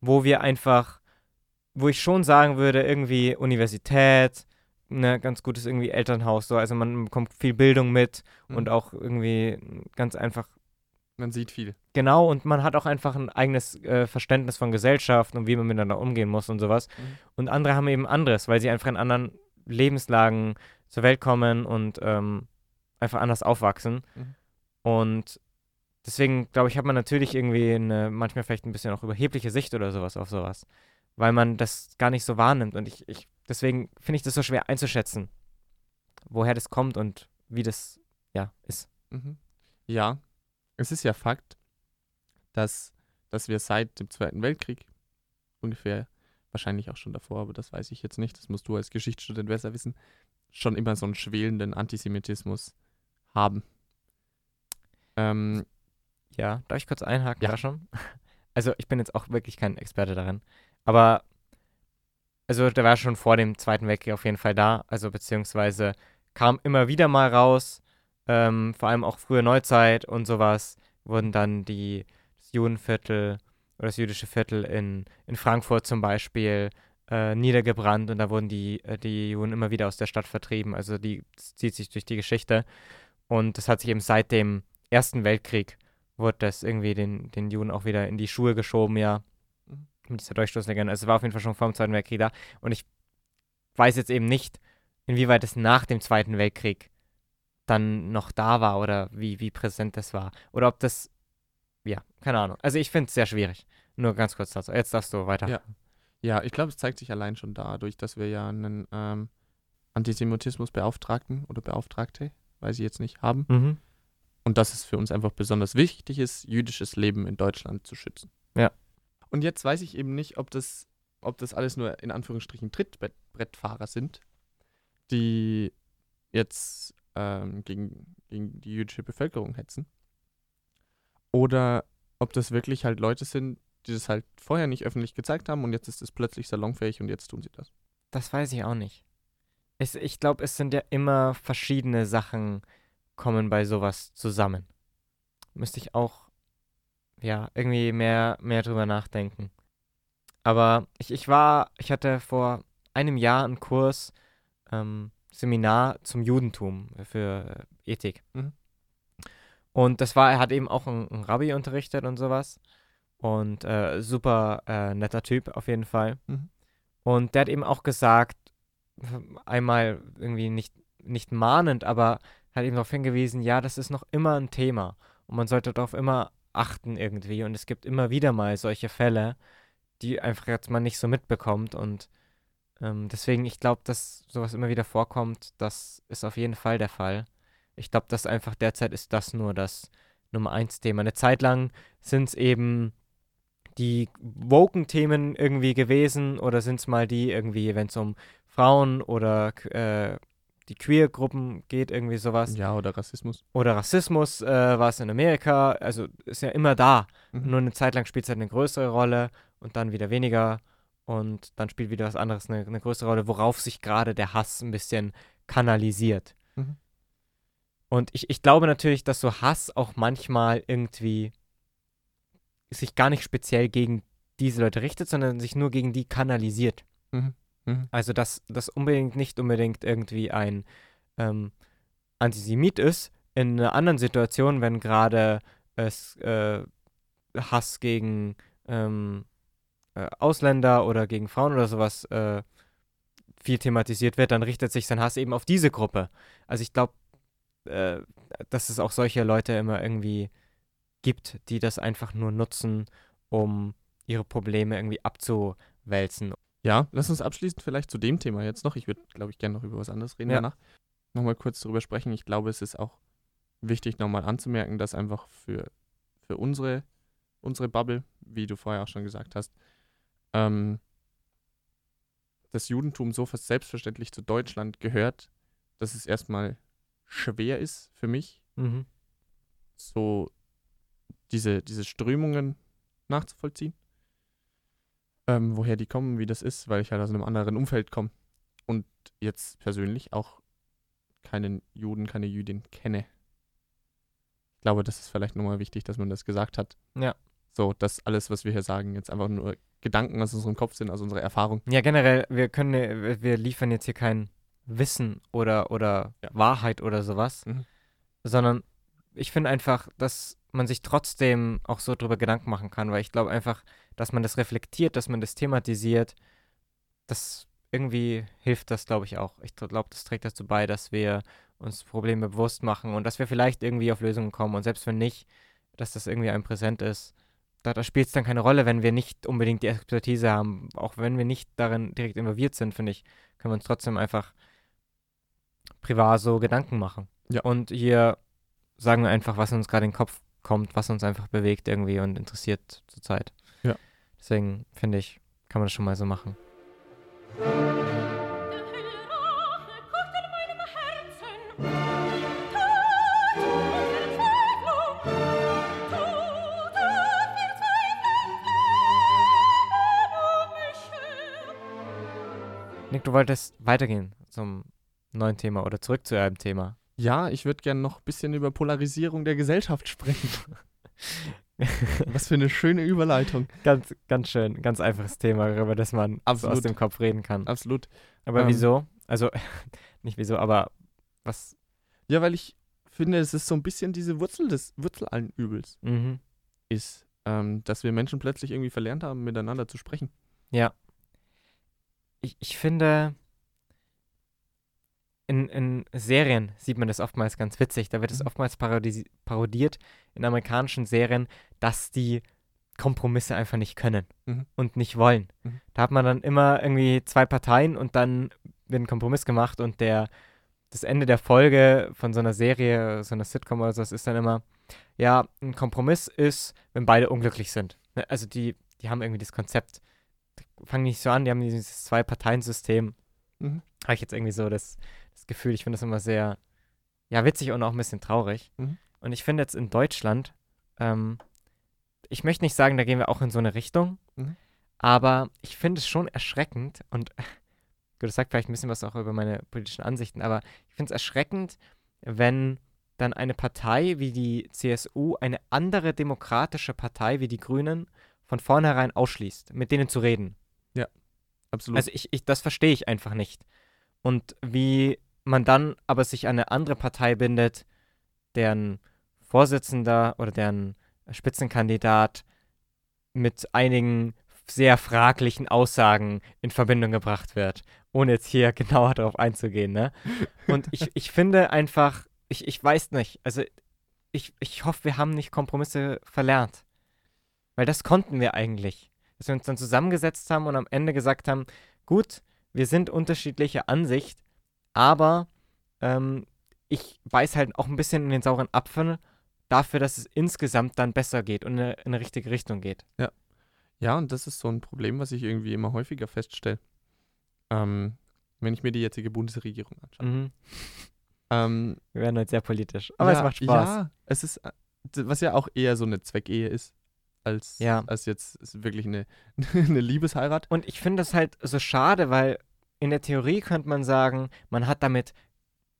wo wir einfach, wo ich schon sagen würde, irgendwie Universität, ne, ganz gutes irgendwie Elternhaus, so, also man bekommt viel Bildung mit und Mhm. auch irgendwie ganz einfach man sieht viel. Genau, und man hat auch einfach ein eigenes äh, Verständnis von Gesellschaft und wie man miteinander umgehen muss und sowas. Mhm. Und andere haben eben anderes, weil sie einfach in anderen Lebenslagen zur Welt kommen und ähm, einfach anders aufwachsen. Mhm. Und deswegen, glaube ich, hat man natürlich irgendwie eine, manchmal vielleicht ein bisschen auch überhebliche Sicht oder sowas auf sowas. Weil man das gar nicht so wahrnimmt. Und ich, ich deswegen finde ich das so schwer einzuschätzen, woher das kommt und wie das ja ist. Mhm. Ja, es ist ja Fakt, dass, dass wir seit dem Zweiten Weltkrieg ungefähr, wahrscheinlich auch schon davor, aber das weiß ich jetzt nicht, das musst du als Geschichtsstudent besser wissen, schon immer so einen schwelenden Antisemitismus haben. Ähm, Ja, darf ich kurz einhaken Ja. schon? Also ich bin jetzt auch wirklich kein Experte darin, aber also der war schon vor dem Zweiten Weltkrieg auf jeden Fall da, also beziehungsweise kam immer wieder mal raus, ähm, vor allem auch frühe Neuzeit und sowas, wurden dann die das Judenviertel oder das jüdische Viertel in, in Frankfurt zum Beispiel äh, niedergebrannt und da wurden die, äh, die Juden immer wieder aus der Stadt vertrieben, also die zieht sich durch die Geschichte und das hat sich eben seit dem Ersten Weltkrieg wurde das irgendwie den, den Juden auch wieder in die Schuhe geschoben, ja. Mhm. Mit dieser Durchstoßlegende. Also es war auf jeden Fall schon vor dem Zweiten Weltkrieg da. Und ich weiß jetzt eben nicht, inwieweit es nach dem Zweiten Weltkrieg dann noch da war oder wie, wie präsent das war. Oder ob das, ja, keine Ahnung. Also ich finde es sehr schwierig. Nur ganz kurz dazu. Jetzt darfst du weiter. Ja. ja, ich glaube, es zeigt sich allein schon dadurch, dass wir ja einen ähm, Antisemitismusbeauftragten oder Beauftragte, weiß ich jetzt nicht, haben. Mhm. Und dass es für uns einfach besonders wichtig ist, jüdisches Leben in Deutschland zu schützen. Ja. Und jetzt weiß ich eben nicht, ob das, ob das alles nur in Anführungsstrichen Trittbrettfahrer sind, die jetzt ähm, gegen, gegen die jüdische Bevölkerung hetzen. Oder ob das wirklich halt Leute sind, die das halt vorher nicht öffentlich gezeigt haben und jetzt ist es plötzlich salonfähig und jetzt tun sie das. Das weiß ich auch nicht. Es, ich glaube, es sind ja immer verschiedene Sachen kommen bei sowas zusammen. Müsste ich auch, ja, irgendwie mehr, mehr drüber nachdenken. Aber ich, ich war, ich hatte vor einem Jahr einen Kurs, ähm, Seminar zum Judentum für äh, Ethik. Mhm. Und das war, er hat eben auch einen, Rabbi unterrichtet und sowas. Und äh, super äh, netter Typ auf jeden Fall. Mhm. Und der hat eben auch gesagt, einmal irgendwie nicht nicht mahnend, aber hat eben darauf hingewiesen, ja, das ist noch immer ein Thema und man sollte darauf immer achten irgendwie und es gibt immer wieder mal solche Fälle, die einfach jetzt mal nicht so mitbekommt und ähm, deswegen, ich glaube, dass sowas immer wieder vorkommt, das ist auf jeden Fall der Fall. Ich glaube, dass einfach derzeit ist das nur das Nummer eins Thema. Eine Zeit lang sind es eben die woken-Themen irgendwie gewesen oder sind es mal die irgendwie, wenn es um Frauen oder äh, die Queer-Gruppen geht, irgendwie sowas. Ja, oder Rassismus. Oder Rassismus äh, war es in Amerika. Also ist ja immer da. Mhm. Nur eine Zeit lang spielt es halt eine größere Rolle und dann wieder weniger. Und dann spielt wieder was anderes eine, eine größere Rolle, worauf sich gerade der Hass ein bisschen kanalisiert. Mhm. Und ich, ich glaube natürlich, dass so Hass auch manchmal irgendwie sich gar nicht speziell gegen diese Leute richtet, sondern sich nur gegen die kanalisiert. Mhm. Mhm. Also, dass das unbedingt nicht unbedingt irgendwie ein ähm, Antisemit ist, in einer anderen Situation, wenn gerade es äh, Hass gegen ähm, äh, Ausländer oder gegen Frauen oder sowas äh, viel thematisiert wird, dann richtet sich sein Hass eben auf diese Gruppe. Also ich glaube, äh, dass es auch solche Leute immer irgendwie gibt, die das einfach nur nutzen, um ihre Probleme irgendwie abzuwälzen. Ja, lass uns abschließend vielleicht zu dem Thema jetzt noch. Ich würde, glaube ich, gerne noch über was anderes reden Ja. danach. Nochmal kurz darüber sprechen. Ich glaube, es ist auch wichtig, nochmal anzumerken, dass einfach für, für unsere, unsere Bubble, wie du vorher auch schon gesagt hast, ähm, das Judentum so fast selbstverständlich zu Deutschland gehört, dass es erstmal schwer ist für mich, Mhm. so diese, diese Strömungen nachzuvollziehen. Ähm, woher die kommen, wie das ist, weil ich halt aus einem anderen Umfeld komme und jetzt persönlich auch keinen Juden, keine Jüdin kenne. Ich glaube, das ist vielleicht nochmal wichtig, dass man das gesagt hat. Ja. So, dass alles, was wir hier sagen, jetzt einfach nur Gedanken aus unserem Kopf sind, aus unserer Erfahrung. Ja, generell, wir können, äh, wir liefern jetzt hier kein Wissen oder, oder Ja. Wahrheit oder sowas, Mhm. sondern ich finde einfach, dass man sich trotzdem auch so drüber Gedanken machen kann, weil ich glaube einfach, dass man das reflektiert, dass man das thematisiert, das irgendwie hilft das, glaube ich, auch. Ich glaube, das trägt dazu bei, dass wir uns Probleme bewusst machen und dass wir vielleicht irgendwie auf Lösungen kommen und selbst wenn nicht, dass das irgendwie einem präsent ist. Da, da spielt es dann keine Rolle, wenn wir nicht unbedingt die Expertise haben, auch wenn wir nicht darin direkt involviert sind, finde ich, können wir uns trotzdem einfach privat so Gedanken machen. Ja. Und hier sagen wir einfach, was uns gerade in den Kopf kommt, was uns einfach bewegt irgendwie und interessiert zurzeit. Ja. Deswegen finde ich, kann man das schon mal so machen. Nick, du wolltest weitergehen zum neuen Thema oder zurück zu einem Thema. Ja, ich würde gerne noch ein bisschen über Polarisierung der Gesellschaft sprechen. Was für eine schöne Überleitung. ganz, ganz schön, ganz einfaches Thema, über das man so aus Absolut. dem Kopf reden kann. Absolut. Aber Ähm. wieso? Also, nicht wieso, aber was? Ja, weil ich finde, es ist so ein bisschen diese Wurzel des Wurzel allen Übels Mhm. ist, ähm, dass wir Menschen plötzlich irgendwie verlernt haben, miteinander zu sprechen. Ja. Ich, ich finde, in, in Serien sieht man das oftmals ganz witzig. Da wird es Mhm. oftmals parodiert in amerikanischen Serien, dass die Kompromisse einfach nicht können Mhm. und nicht wollen. Mhm. Da hat man dann immer irgendwie zwei Parteien und dann wird ein Kompromiss gemacht und der das Ende der Folge von so einer Serie, so einer Sitcom oder so, ist dann immer, ja, ein Kompromiss ist, wenn beide unglücklich sind. Ne, Also die, die haben irgendwie das Konzept, fangen nicht so an, die haben dieses Zwei-Parteien-System. Mhm. Habe ich jetzt irgendwie so das, das Gefühl, ich finde das immer sehr, ja, witzig und auch ein bisschen traurig. Mhm. Und ich finde jetzt in Deutschland, ähm, ich möchte nicht sagen, da gehen wir auch in so eine Richtung, Mhm. aber ich finde es schon erschreckend und gut, das sagt vielleicht ein bisschen was auch über meine politischen Ansichten, aber ich finde es erschreckend, wenn dann eine Partei wie die CSU eine andere demokratische Partei wie die Grünen von vornherein ausschließt, mit denen zu reden. Absolut. Also ich, ich, das verstehe ich einfach nicht. Und wie man dann aber sich an eine andere Partei bindet, deren Vorsitzender oder deren Spitzenkandidat mit einigen sehr fraglichen Aussagen in Verbindung gebracht wird. ohne jetzt hier genauer darauf einzugehen, ne? Und ich, ich finde einfach, ich, ich weiß nicht, also ich, ich hoffe, wir haben nicht Kompromisse verlernt. Weil das konnten wir eigentlich. Dass wir uns dann zusammengesetzt haben und am Ende gesagt haben, gut, wir sind unterschiedlicher Ansicht, aber ähm, ich beiß halt auch ein bisschen in den sauren Apfel dafür, dass es insgesamt dann besser geht und in eine, in eine richtige Richtung geht. Ja, und das ist so ein Problem, was ich irgendwie immer häufiger feststelle. Ähm, wenn ich mir die jetzige Bundesregierung anschaue. Mhm. Ähm, Wir werden heute sehr politisch. Aber ja, es macht Spaß. Ja, es ist, äh, was ja auch eher so eine Zweckehe ist, als, Ja. als jetzt wirklich eine, eine Liebesheirat. Und ich finde das halt so schade, weil in der Theorie könnte man sagen, man hat damit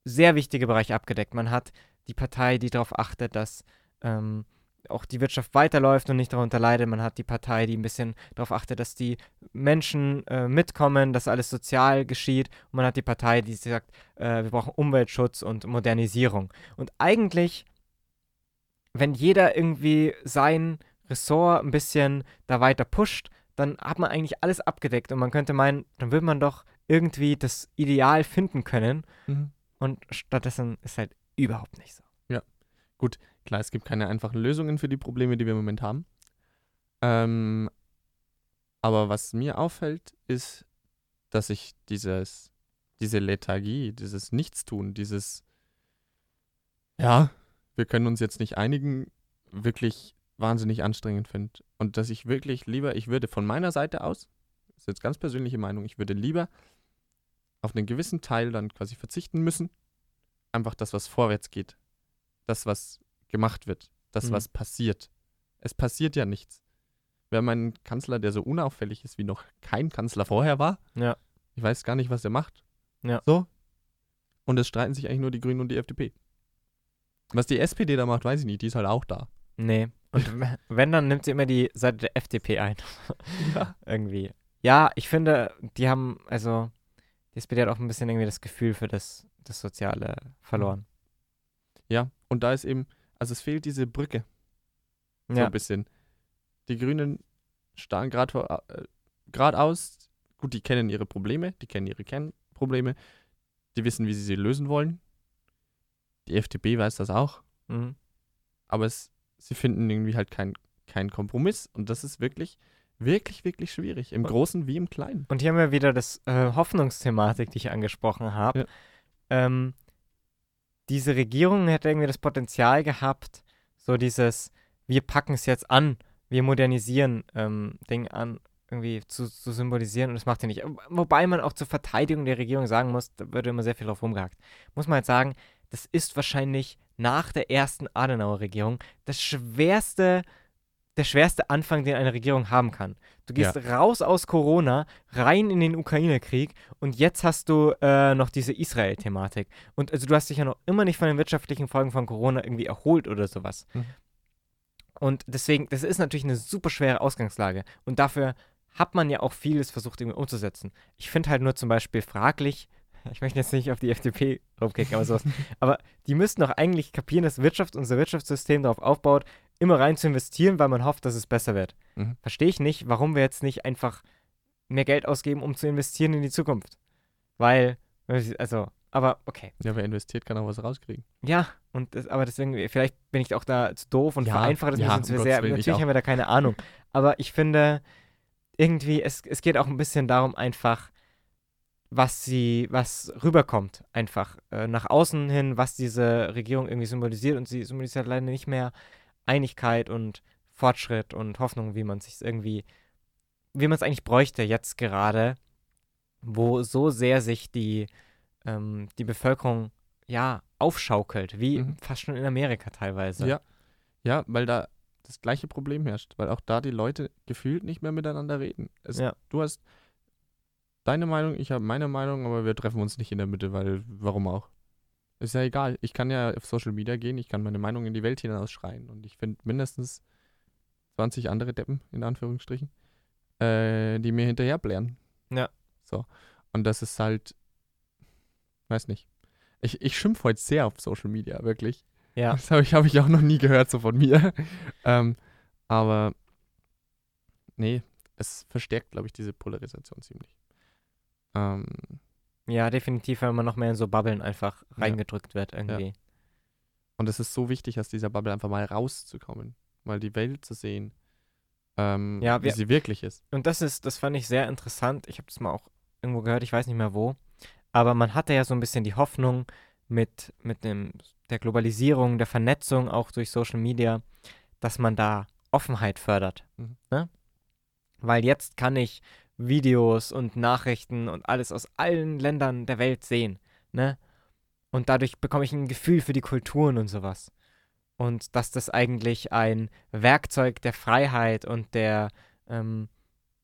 sehr wichtige Bereiche abgedeckt. Man hat die Partei, die darauf achtet, dass ähm, auch die Wirtschaft weiterläuft und nicht darunter leidet. Man hat die Partei, die ein bisschen darauf achtet, dass die Menschen äh, mitkommen, dass alles sozial geschieht. Und man hat die Partei, die sagt, äh, wir brauchen Umweltschutz und Modernisierung. Und eigentlich, wenn jeder irgendwie sein Ressort ein bisschen da weiter pusht, dann hat man eigentlich alles abgedeckt und man könnte meinen, dann will man doch irgendwie das Ideal finden können Mhm. und stattdessen ist halt überhaupt nicht so. Klar, es gibt keine einfachen Lösungen für die Probleme, die wir im Moment haben. Ähm, aber was mir auffällt, ist, dass ich dieses, diese Lethargie, dieses Nichtstun, dieses, ja, wir können uns jetzt nicht einigen, wirklich wahnsinnig anstrengend finde. Und dass ich wirklich lieber, ich würde von meiner Seite aus, das ist jetzt ganz persönliche Meinung, ich würde lieber auf einen gewissen Teil dann quasi verzichten müssen. Einfach das, was vorwärts geht. Das, was gemacht wird. Das, Mhm. was passiert. Es passiert ja nichts. Wir haben einen Kanzler, der so unauffällig ist, wie noch kein Kanzler vorher war. Ja. Ich weiß gar nicht, was er macht. Ja. So. Und es streiten sich eigentlich nur die Grünen und die FDP. Was die SPD da macht, weiß ich nicht. Die ist halt auch da. Nee. Und wenn, dann nimmt sie immer die Seite der FDP ein. Ja. irgendwie. Ja, ich finde, die haben, also, die SPD hat auch ein bisschen irgendwie das Gefühl für das, das Soziale verloren. Ja. Und da ist eben, also es fehlt diese Brücke. So Ja. ein bisschen. Die Grünen starren gerade äh, geradeaus. Gut, die kennen ihre Probleme, die kennen ihre Kernprobleme. Die wissen, wie sie sie lösen wollen. Die FDP weiß das auch. Mhm. aber es, sie finden irgendwie halt keinen kein Kompromiss und das ist wirklich, wirklich, wirklich schwierig. Im Großen wie im Kleinen. Und hier haben wir wieder das äh, Hoffnungsthematik, die ich angesprochen habe. Ja. Ähm, diese Regierung hätte irgendwie das Potenzial gehabt, so dieses, wir packen es jetzt an, wir modernisieren ähm, Ding an, irgendwie zu, zu symbolisieren und das macht sie nicht. Wobei man auch zur Verteidigung der Regierung sagen muss, da wird immer sehr viel drauf rumgehackt. Muss man halt sagen, das ist wahrscheinlich nach der ersten Adenauer-Regierung das schwerste, der schwerste Anfang, den eine Regierung haben kann. Du gehst raus aus Corona, rein in den Ukraine-Krieg und jetzt hast du äh, noch diese Israel-Thematik. Und also du hast dich ja noch immer nicht von den wirtschaftlichen Folgen von Corona irgendwie erholt oder sowas. Mhm. Und deswegen, das ist natürlich eine super schwere Ausgangslage. Und dafür hat man ja auch vieles versucht, irgendwie umzusetzen. Ich finde halt nur zum Beispiel fraglich, ich möchte jetzt nicht auf die FDP draufkicken, aber sowas, aber die müssten doch eigentlich kapieren, dass Wirtschaft, unser Wirtschaftssystem darauf aufbaut, immer rein zu investieren, weil man hofft, dass es besser wird. Mhm. Verstehe ich nicht, warum wir jetzt nicht einfach mehr Geld ausgeben, um zu investieren in die Zukunft. Weil, also, aber okay. Ja, wer investiert, kann auch was rauskriegen. Ja, und das, aber deswegen, vielleicht bin ich auch da zu doof und Ja, vereinfache das ein ja, bisschen um zu sehr. Natürlich haben wir da keine Ahnung. Aber ich finde, irgendwie, es, es geht auch ein bisschen darum, einfach, was sie, was rüberkommt, einfach äh, nach außen hin, was diese Regierung irgendwie symbolisiert. Und sie symbolisiert leider nicht mehr Einigkeit und Fortschritt und Hoffnung, wie man sich irgendwie, wie man es eigentlich bräuchte jetzt gerade, wo so sehr sich die, ähm, die Bevölkerung ja aufschaukelt, wie Mhm. fast schon in Amerika teilweise. Ja. Ja, weil da das gleiche Problem herrscht, weil auch da die Leute gefühlt nicht mehr miteinander reden. Es, Ja. Du hast deine Meinung, ich habe meine Meinung, aber wir treffen uns nicht in der Mitte, weil warum auch? Ist ja egal. Ich kann ja auf Social Media gehen, ich kann meine Meinung in die Welt hinausschreien und ich finde mindestens 20 andere Deppen, in Anführungsstrichen, äh, die mir hinterher blären. Ja. So. Und das ist halt, weiß nicht. Ich, ich schimpfe heute sehr auf Social Media, wirklich. Ja. Das habe ich, hab ich auch noch nie gehört, so von mir. ähm, aber nee, es verstärkt, glaube ich, diese Polarisation ziemlich. Ähm, Ja, definitiv, wenn man noch mehr in so Bubbeln einfach Ja. reingedrückt wird irgendwie. und es ist so wichtig, aus dieser Bubble einfach mal rauszukommen, mal die Welt zu sehen, ähm, Ja, wie wir- sie wirklich ist. Und das ist, das fand ich sehr interessant. Ich habe das mal auch irgendwo gehört, ich weiß nicht mehr wo. Aber man hatte ja so ein bisschen die Hoffnung mit, mit dem, der Globalisierung, der Vernetzung auch durch Social Media, dass man da Offenheit fördert. Mhm. Ne? Weil jetzt kann ich Videos und Nachrichten und alles aus allen Ländern der Welt sehen. Ne? Und dadurch bekomme ich ein Gefühl für die Kulturen und sowas. Und dass das eigentlich ein Werkzeug der Freiheit und der ähm,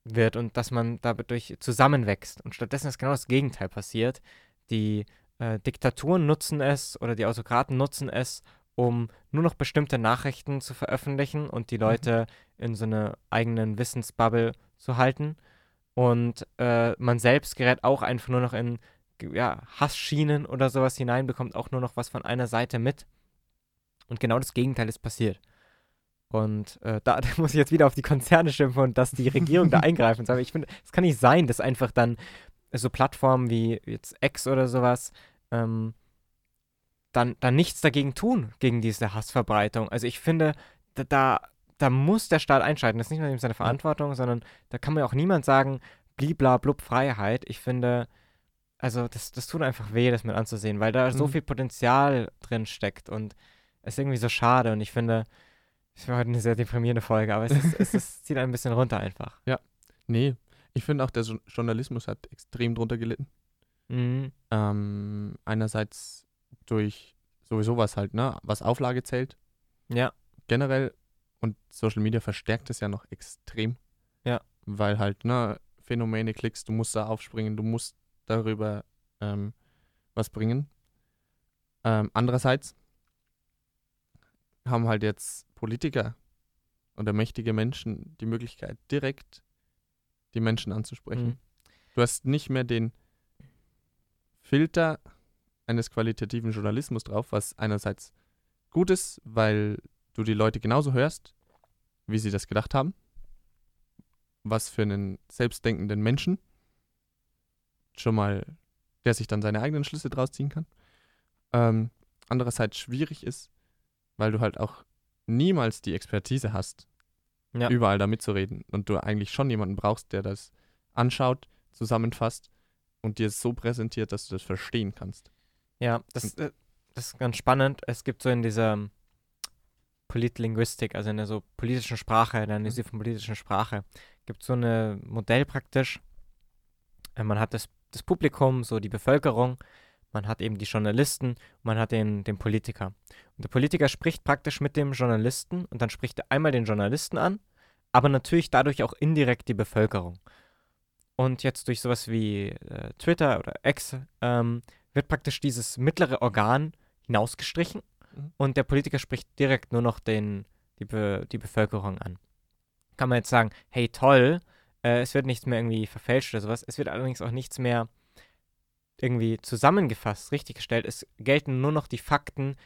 wird und dass man dadurch zusammenwächst. Und stattdessen ist genau das Gegenteil passiert. Die äh, Diktaturen nutzen es oder die Autokraten nutzen es, um nur noch bestimmte Nachrichten zu veröffentlichen und die Leute in so einer eigenen Wissensbubble zu halten. Und äh, man selbst gerät auch einfach nur noch in ja, Hassschienen oder sowas hinein, bekommt auch nur noch was von einer Seite mit. Und genau das Gegenteil ist passiert. Und äh, da, da muss ich jetzt wieder auf die Konzerne schimpfen und dass die Regierung da eingreifen soll. Aber ich finde, es kann nicht sein, dass einfach dann so Plattformen wie jetzt X oder sowas ähm, dann, dann nichts dagegen tun, gegen diese Hassverbreitung. Also ich finde, da, da, da muss der Staat einschalten. Das ist nicht nur seine Verantwortung, sondern da kann mir auch niemand sagen, blibla blub Freiheit. Ich finde, also das, das tut einfach weh, das mit anzusehen, weil da so Mhm. viel Potenzial drin steckt und es ist irgendwie so schade und ich finde, es war heute eine sehr deprimierende Folge, aber es, ist, es ist, zieht ein bisschen runter einfach. Nee, ich finde auch, der Jo- Journalismus hat extrem drunter gelitten. Mhm. Ähm, einerseits durch sowieso was halt, ne, was Auflage zählt, Ja, generell. Und Social Media verstärkt es ja noch extrem. Ja. Weil halt, ne, Phänomene klickst, du musst da aufspringen, du musst darüber ähm, was bringen. Ähm, andererseits haben halt jetzt Politiker oder mächtige Menschen die Möglichkeit, direkt die Menschen anzusprechen. Mhm. Du hast nicht mehr den Filter eines qualitativen Journalismus drauf, was einerseits gut ist, weil du die Leute genauso hörst, wie sie das gedacht haben. Was für einen selbstdenkenden Menschen schon mal, der sich dann seine eigenen Schlüsse draus ziehen kann. Ähm, andererseits schwierig ist, weil du halt auch niemals die Expertise hast, Ja. überall da mitzureden. Und du eigentlich schon jemanden brauchst, der das anschaut, zusammenfasst und dir es so präsentiert, dass du das verstehen kannst. Ja, das, äh, das ist ganz spannend. Es gibt so in dieser Politlinguistik, also in der so politischen Sprache, in der Analyse von politischen Sprache, gibt es so ein Modell praktisch. Äh, Man hat das, das Publikum, so die Bevölkerung, man hat eben die Journalisten, man hat den, den Politiker. Und der Politiker spricht praktisch mit dem Journalisten und dann spricht er einmal den Journalisten an, aber natürlich dadurch auch indirekt die Bevölkerung. Und jetzt durch sowas wie äh, Twitter oder X ähm, wird praktisch dieses mittlere Organ hinausgestrichen Mhm. und der Politiker spricht direkt nur noch den, die, Be die Bevölkerung an. Kann man jetzt sagen, hey toll, äh, es wird nichts mehr irgendwie verfälscht oder sowas, es wird allerdings auch nichts mehr irgendwie zusammengefasst, richtiggestellt. Es gelten nur noch die Fakten,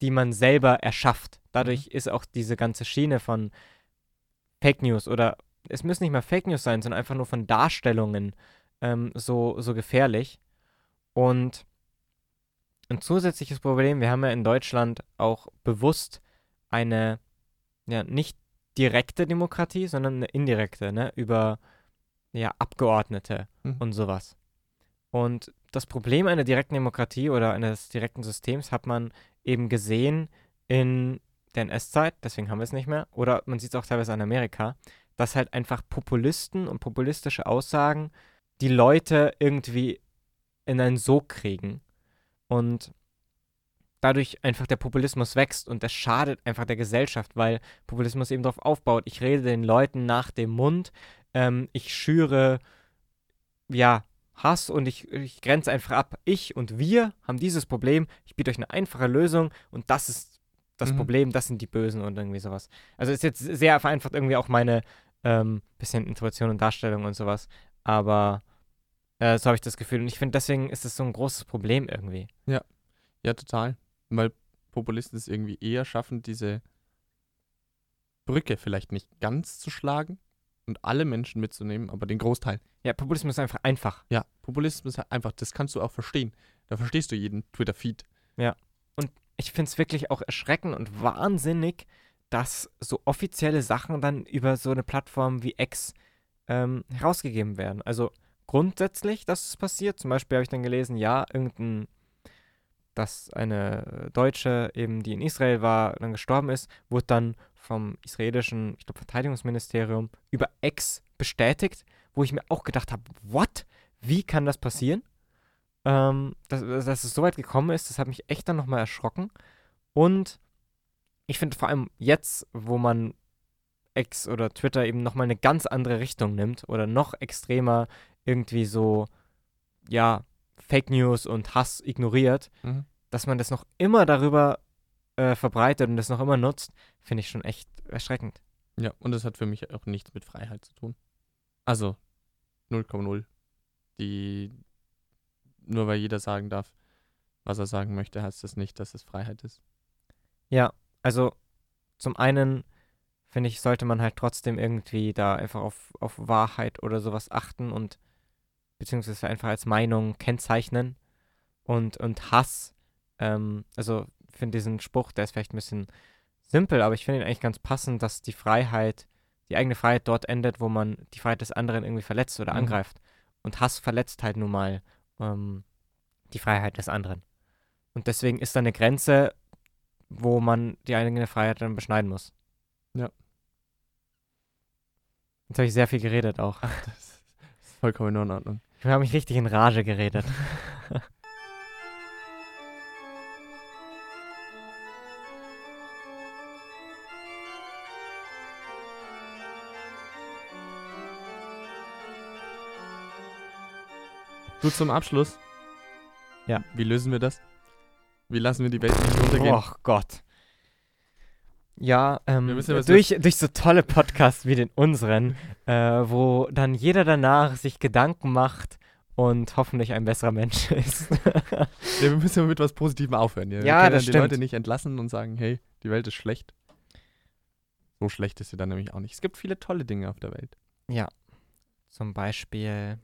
die man selber erschafft. Dadurch ist auch diese ganze Schiene von Fake News oder es müssen nicht mal Fake News sein, sondern einfach nur von Darstellungen ähm, so, so gefährlich. Und ein zusätzliches Problem, wir haben ja in Deutschland auch bewusst eine ja, nicht direkte Demokratie, sondern eine indirekte, ne, über ja, Abgeordnete Mhm. und sowas. Und das Problem einer direkten Demokratie oder eines direkten Systems hat man eben gesehen in der NS-Zeit, deswegen haben wir es nicht mehr, oder man sieht es auch teilweise in Amerika, dass halt einfach Populisten und populistische Aussagen die Leute irgendwie in einen Sog kriegen und dadurch einfach der Populismus wächst und das schadet einfach der Gesellschaft, weil Populismus eben darauf aufbaut, ich rede den Leuten nach dem Mund, ähm, ich schüre, ja, Hass und ich, ich grenze einfach ab. Ich und wir haben dieses Problem, ich biete euch eine einfache Lösung und das ist das Mhm. Problem, das sind die Bösen und irgendwie sowas. Also ist jetzt sehr vereinfacht irgendwie auch meine ähm, bisschen Intuition und Darstellung und sowas, aber äh, so habe ich das Gefühl und ich finde, deswegen ist es so ein großes Problem irgendwie. Ja, total. Weil Populisten es irgendwie eher schaffen, diese Brücke vielleicht nicht ganz zu schlagen und alle Menschen mitzunehmen, aber den Großteil. Ja, Populismus ist einfach einfach. Populismus ist einfach, das kannst du auch verstehen. Da verstehst du jeden Twitter-Feed. ich finde es wirklich auch erschreckend und wahnsinnig, dass so offizielle Sachen dann über so eine Plattform wie X ähm, herausgegeben werden. Also grundsätzlich, dass es passiert. Zum Beispiel habe ich dann gelesen, ja, irgendein, dass eine Deutsche eben, die in Israel war, dann gestorben ist, wurde dann vom israelischen, ich glaube, Verteidigungsministerium über X bestätigt, wo ich mir auch gedacht habe, what? Wie kann das passieren? Ähm, dass, dass es so weit gekommen ist, das hat mich echt dann nochmal erschrocken. Und ich finde vor allem jetzt, wo man X oder Twitter eben nochmal eine ganz andere Richtung nimmt oder noch extremer irgendwie so, ja, Fake News und Hass ignoriert, Mhm. dass man das noch immer darüber äh, verbreitet und das noch immer nutzt, finde ich schon echt erschreckend. Ja, und das hat für mich auch nichts mit Freiheit zu tun. Also 0,0. Die, nur weil jeder sagen darf, was er sagen möchte, heißt das nicht, dass es Freiheit ist. Ja, also zum einen finde ich, sollte man halt trotzdem irgendwie da einfach auf, auf Wahrheit oder sowas achten und beziehungsweise einfach als Meinung kennzeichnen und, und Hass, ähm, also ich finde diesen Spruch, der ist vielleicht ein bisschen simpel, aber ich finde ihn eigentlich ganz passend, dass die Freiheit, die eigene Freiheit dort endet, wo man die Freiheit des anderen irgendwie verletzt oder Mhm. angreift. Und Hass verletzt halt nun mal ähm, die Freiheit des anderen. Und deswegen ist da eine Grenze, wo man die eigene Freiheit dann beschneiden muss. Ja. Jetzt habe ich sehr viel geredet auch. Das ist vollkommen in Ordnung. Ich habe mich richtig in Rage geredet. Du zum Abschluss. Ja. Wie lösen wir das? Wie lassen wir die Welt nicht untergehen? Oh Gott. Ja, ähm, Wir ja durch, durch so tolle Podcasts wie den unseren, äh, wo dann jeder danach sich Gedanken macht und hoffentlich ein besserer Mensch ist. Ja, wir müssen ja mit was Positivem aufhören. Ja, wir Ja, können das dann die Leute stimmt. nicht entlassen und sagen, hey, die Welt ist schlecht. So schlecht ist sie dann nämlich auch nicht. Es gibt viele tolle Dinge auf der Welt. Zum Beispiel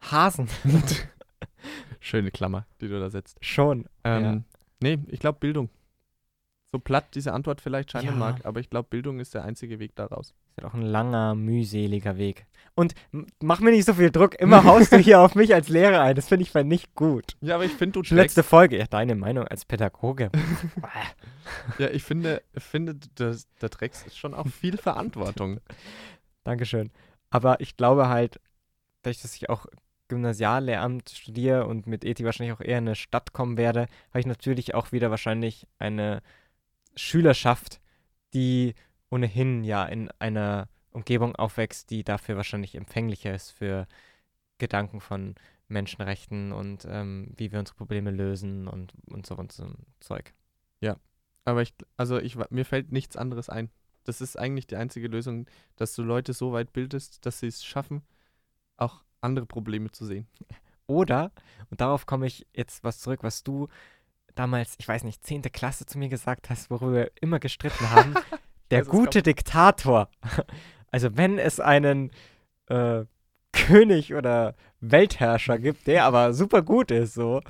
Hasen. Schöne Klammer, die du da setzt. Schon. Ähm, Nee, ich glaube Bildung. So platt diese Antwort vielleicht scheinen Ja. mag, aber ich glaube, Bildung ist der einzige Weg daraus. Ist halt auch ein langer, mühseliger Weg. Und mach mir nicht so viel Druck. Immer haust du hier auf mich als Lehrer ein. Das finde ich mal nicht gut. Ja, aber ich finde, du Schon letzte Folge. Ja, deine Meinung als Pädagoge. Ja, ich finde, finde das, da trägst du schon auch viel Verantwortung. Dankeschön. Aber ich glaube halt, dadurch, dass ich auch Gymnasiallehramt studiere und mit Ethik wahrscheinlich auch eher in eine Stadt kommen werde, habe ich natürlich auch wieder wahrscheinlich eine Schülerschaft, die ohnehin ja in einer Umgebung aufwächst, die dafür wahrscheinlich empfänglicher ist für Gedanken von Menschenrechten und ähm, wie wir unsere Probleme lösen und, und so und so ein Zeug. Aber ich, also ich, mir fällt nichts anderes ein. Das ist eigentlich die einzige Lösung, dass du Leute so weit bildest, dass sie es schaffen, auch andere Probleme zu sehen. Oder, und darauf komme ich jetzt was zurück, was du damals, ich weiß nicht, 10. Klasse zu mir gesagt hast, worüber wir immer gestritten haben, der es gute Diktator. Also wenn es einen äh, König oder Weltherrscher gibt, der aber super gut ist, so,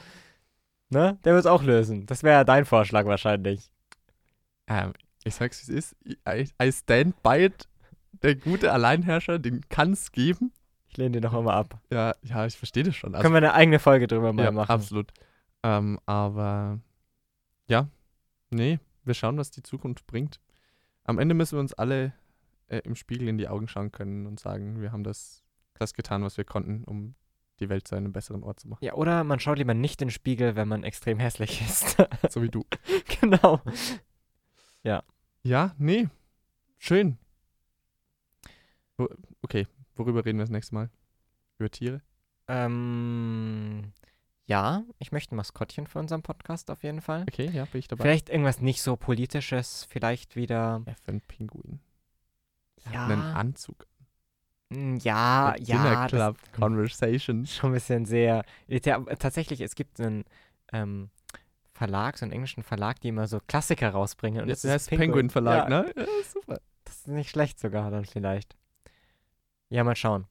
ne, der wird es auch lösen. Das wäre dein Vorschlag wahrscheinlich. Ähm, ich sag's, wie es ist. I, I stand by it. Der gute Alleinherrscher, den kann es geben. Ich lehne den noch immer ab. Ja, ja, ich verstehe das schon. Also, Können wir eine eigene Folge drüber mal ja, machen. absolut. Ähm, aber ja, nee, wir schauen, was die Zukunft bringt. Am Ende müssen wir uns alle äh, im Spiegel in die Augen schauen können und sagen, wir haben das, das getan, was wir konnten, um die Welt zu einem besseren Ort zu machen. Ja, oder man schaut lieber nicht in den Spiegel, wenn man extrem hässlich ist. so wie du. genau. Ja, nee, schön. Okay, worüber reden wir das nächste Mal? Über Tiere? Ähm, ja, ich möchte ein Maskottchen für unseren Podcast auf jeden Fall. Okay, ja, bin ich dabei. Vielleicht irgendwas nicht so politisches, vielleicht wieder. Ja, für einen Pinguin. Ja, einen Anzug. mm, ja, Dinner ja, das Club Conversation. schon ein bisschen sehr. Ja, tatsächlich, es gibt einen ähm, Verlag, so einen englischen Verlag, die immer so Klassiker rausbringen. Und Ja, das der ist heißt Penguin Verlag, ja, ne? Ja, super. Das ist nicht schlecht sogar dann vielleicht. Ja, mal schauen.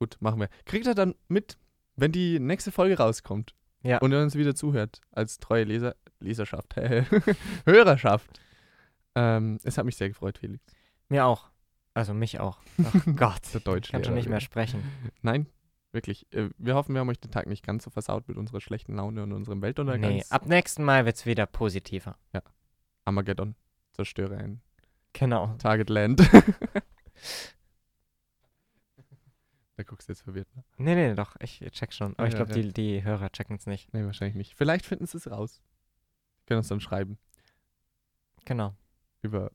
Gut, machen wir. Kriegt er dann mit, wenn die nächste Folge rauskommt Ja. und er uns wieder zuhört, als treue Leser, Leserschaft, Hörerschaft. Ähm, es hat mich sehr gefreut, Felix. Mir auch. Also mich auch. Ach Gott. Der Ich kann schon nicht mehr sprechen. Nein, wirklich. Äh, Wir hoffen, wir haben euch den Tag nicht ganz so versaut mit unserer schlechten Laune und unserem Weltuntergang. Nee, ab nächsten Mal wird es wieder positiver. Armageddon. Zerstöre ein Genau. Target Land. da guckst du jetzt verwirrt. Ne? Nee, nee, doch, ich check schon. Aber ich Ja, glaube, ja. die, die Hörer checken es nicht. Nee, wahrscheinlich nicht. Vielleicht finden sie es raus. Können uns dann schreiben. Genau. Über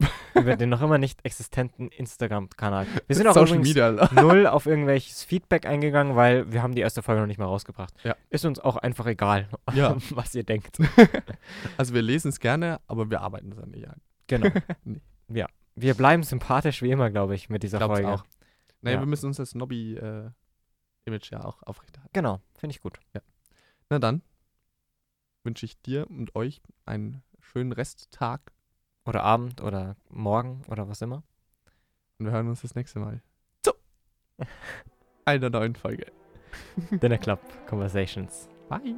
Über den noch immer nicht existenten Instagram-Kanal. Wir sind auch Social übrigens Media. null auf irgendwelches Feedback eingegangen, weil wir haben die erste Folge noch nicht mal rausgebracht. Ja. Ist uns auch einfach egal, Ja. was ihr denkt. Also wir lesen es gerne, aber wir arbeiten es dann nicht ein. Genau. Nee. Ja. Wir bleiben sympathisch wie immer, glaube ich, mit dieser Glaub's Folge. auch. Naja, Ja. wir müssen uns das Nobby-Image ja auch aufrechterhalten. Genau, finde ich gut. Na dann wünsche ich dir und euch einen schönen Resttag Oder Abend oder morgen oder was immer. und wir hören uns das nächste Mal. So. Einer neuen Folge. Dinner Club Conversations. Bye.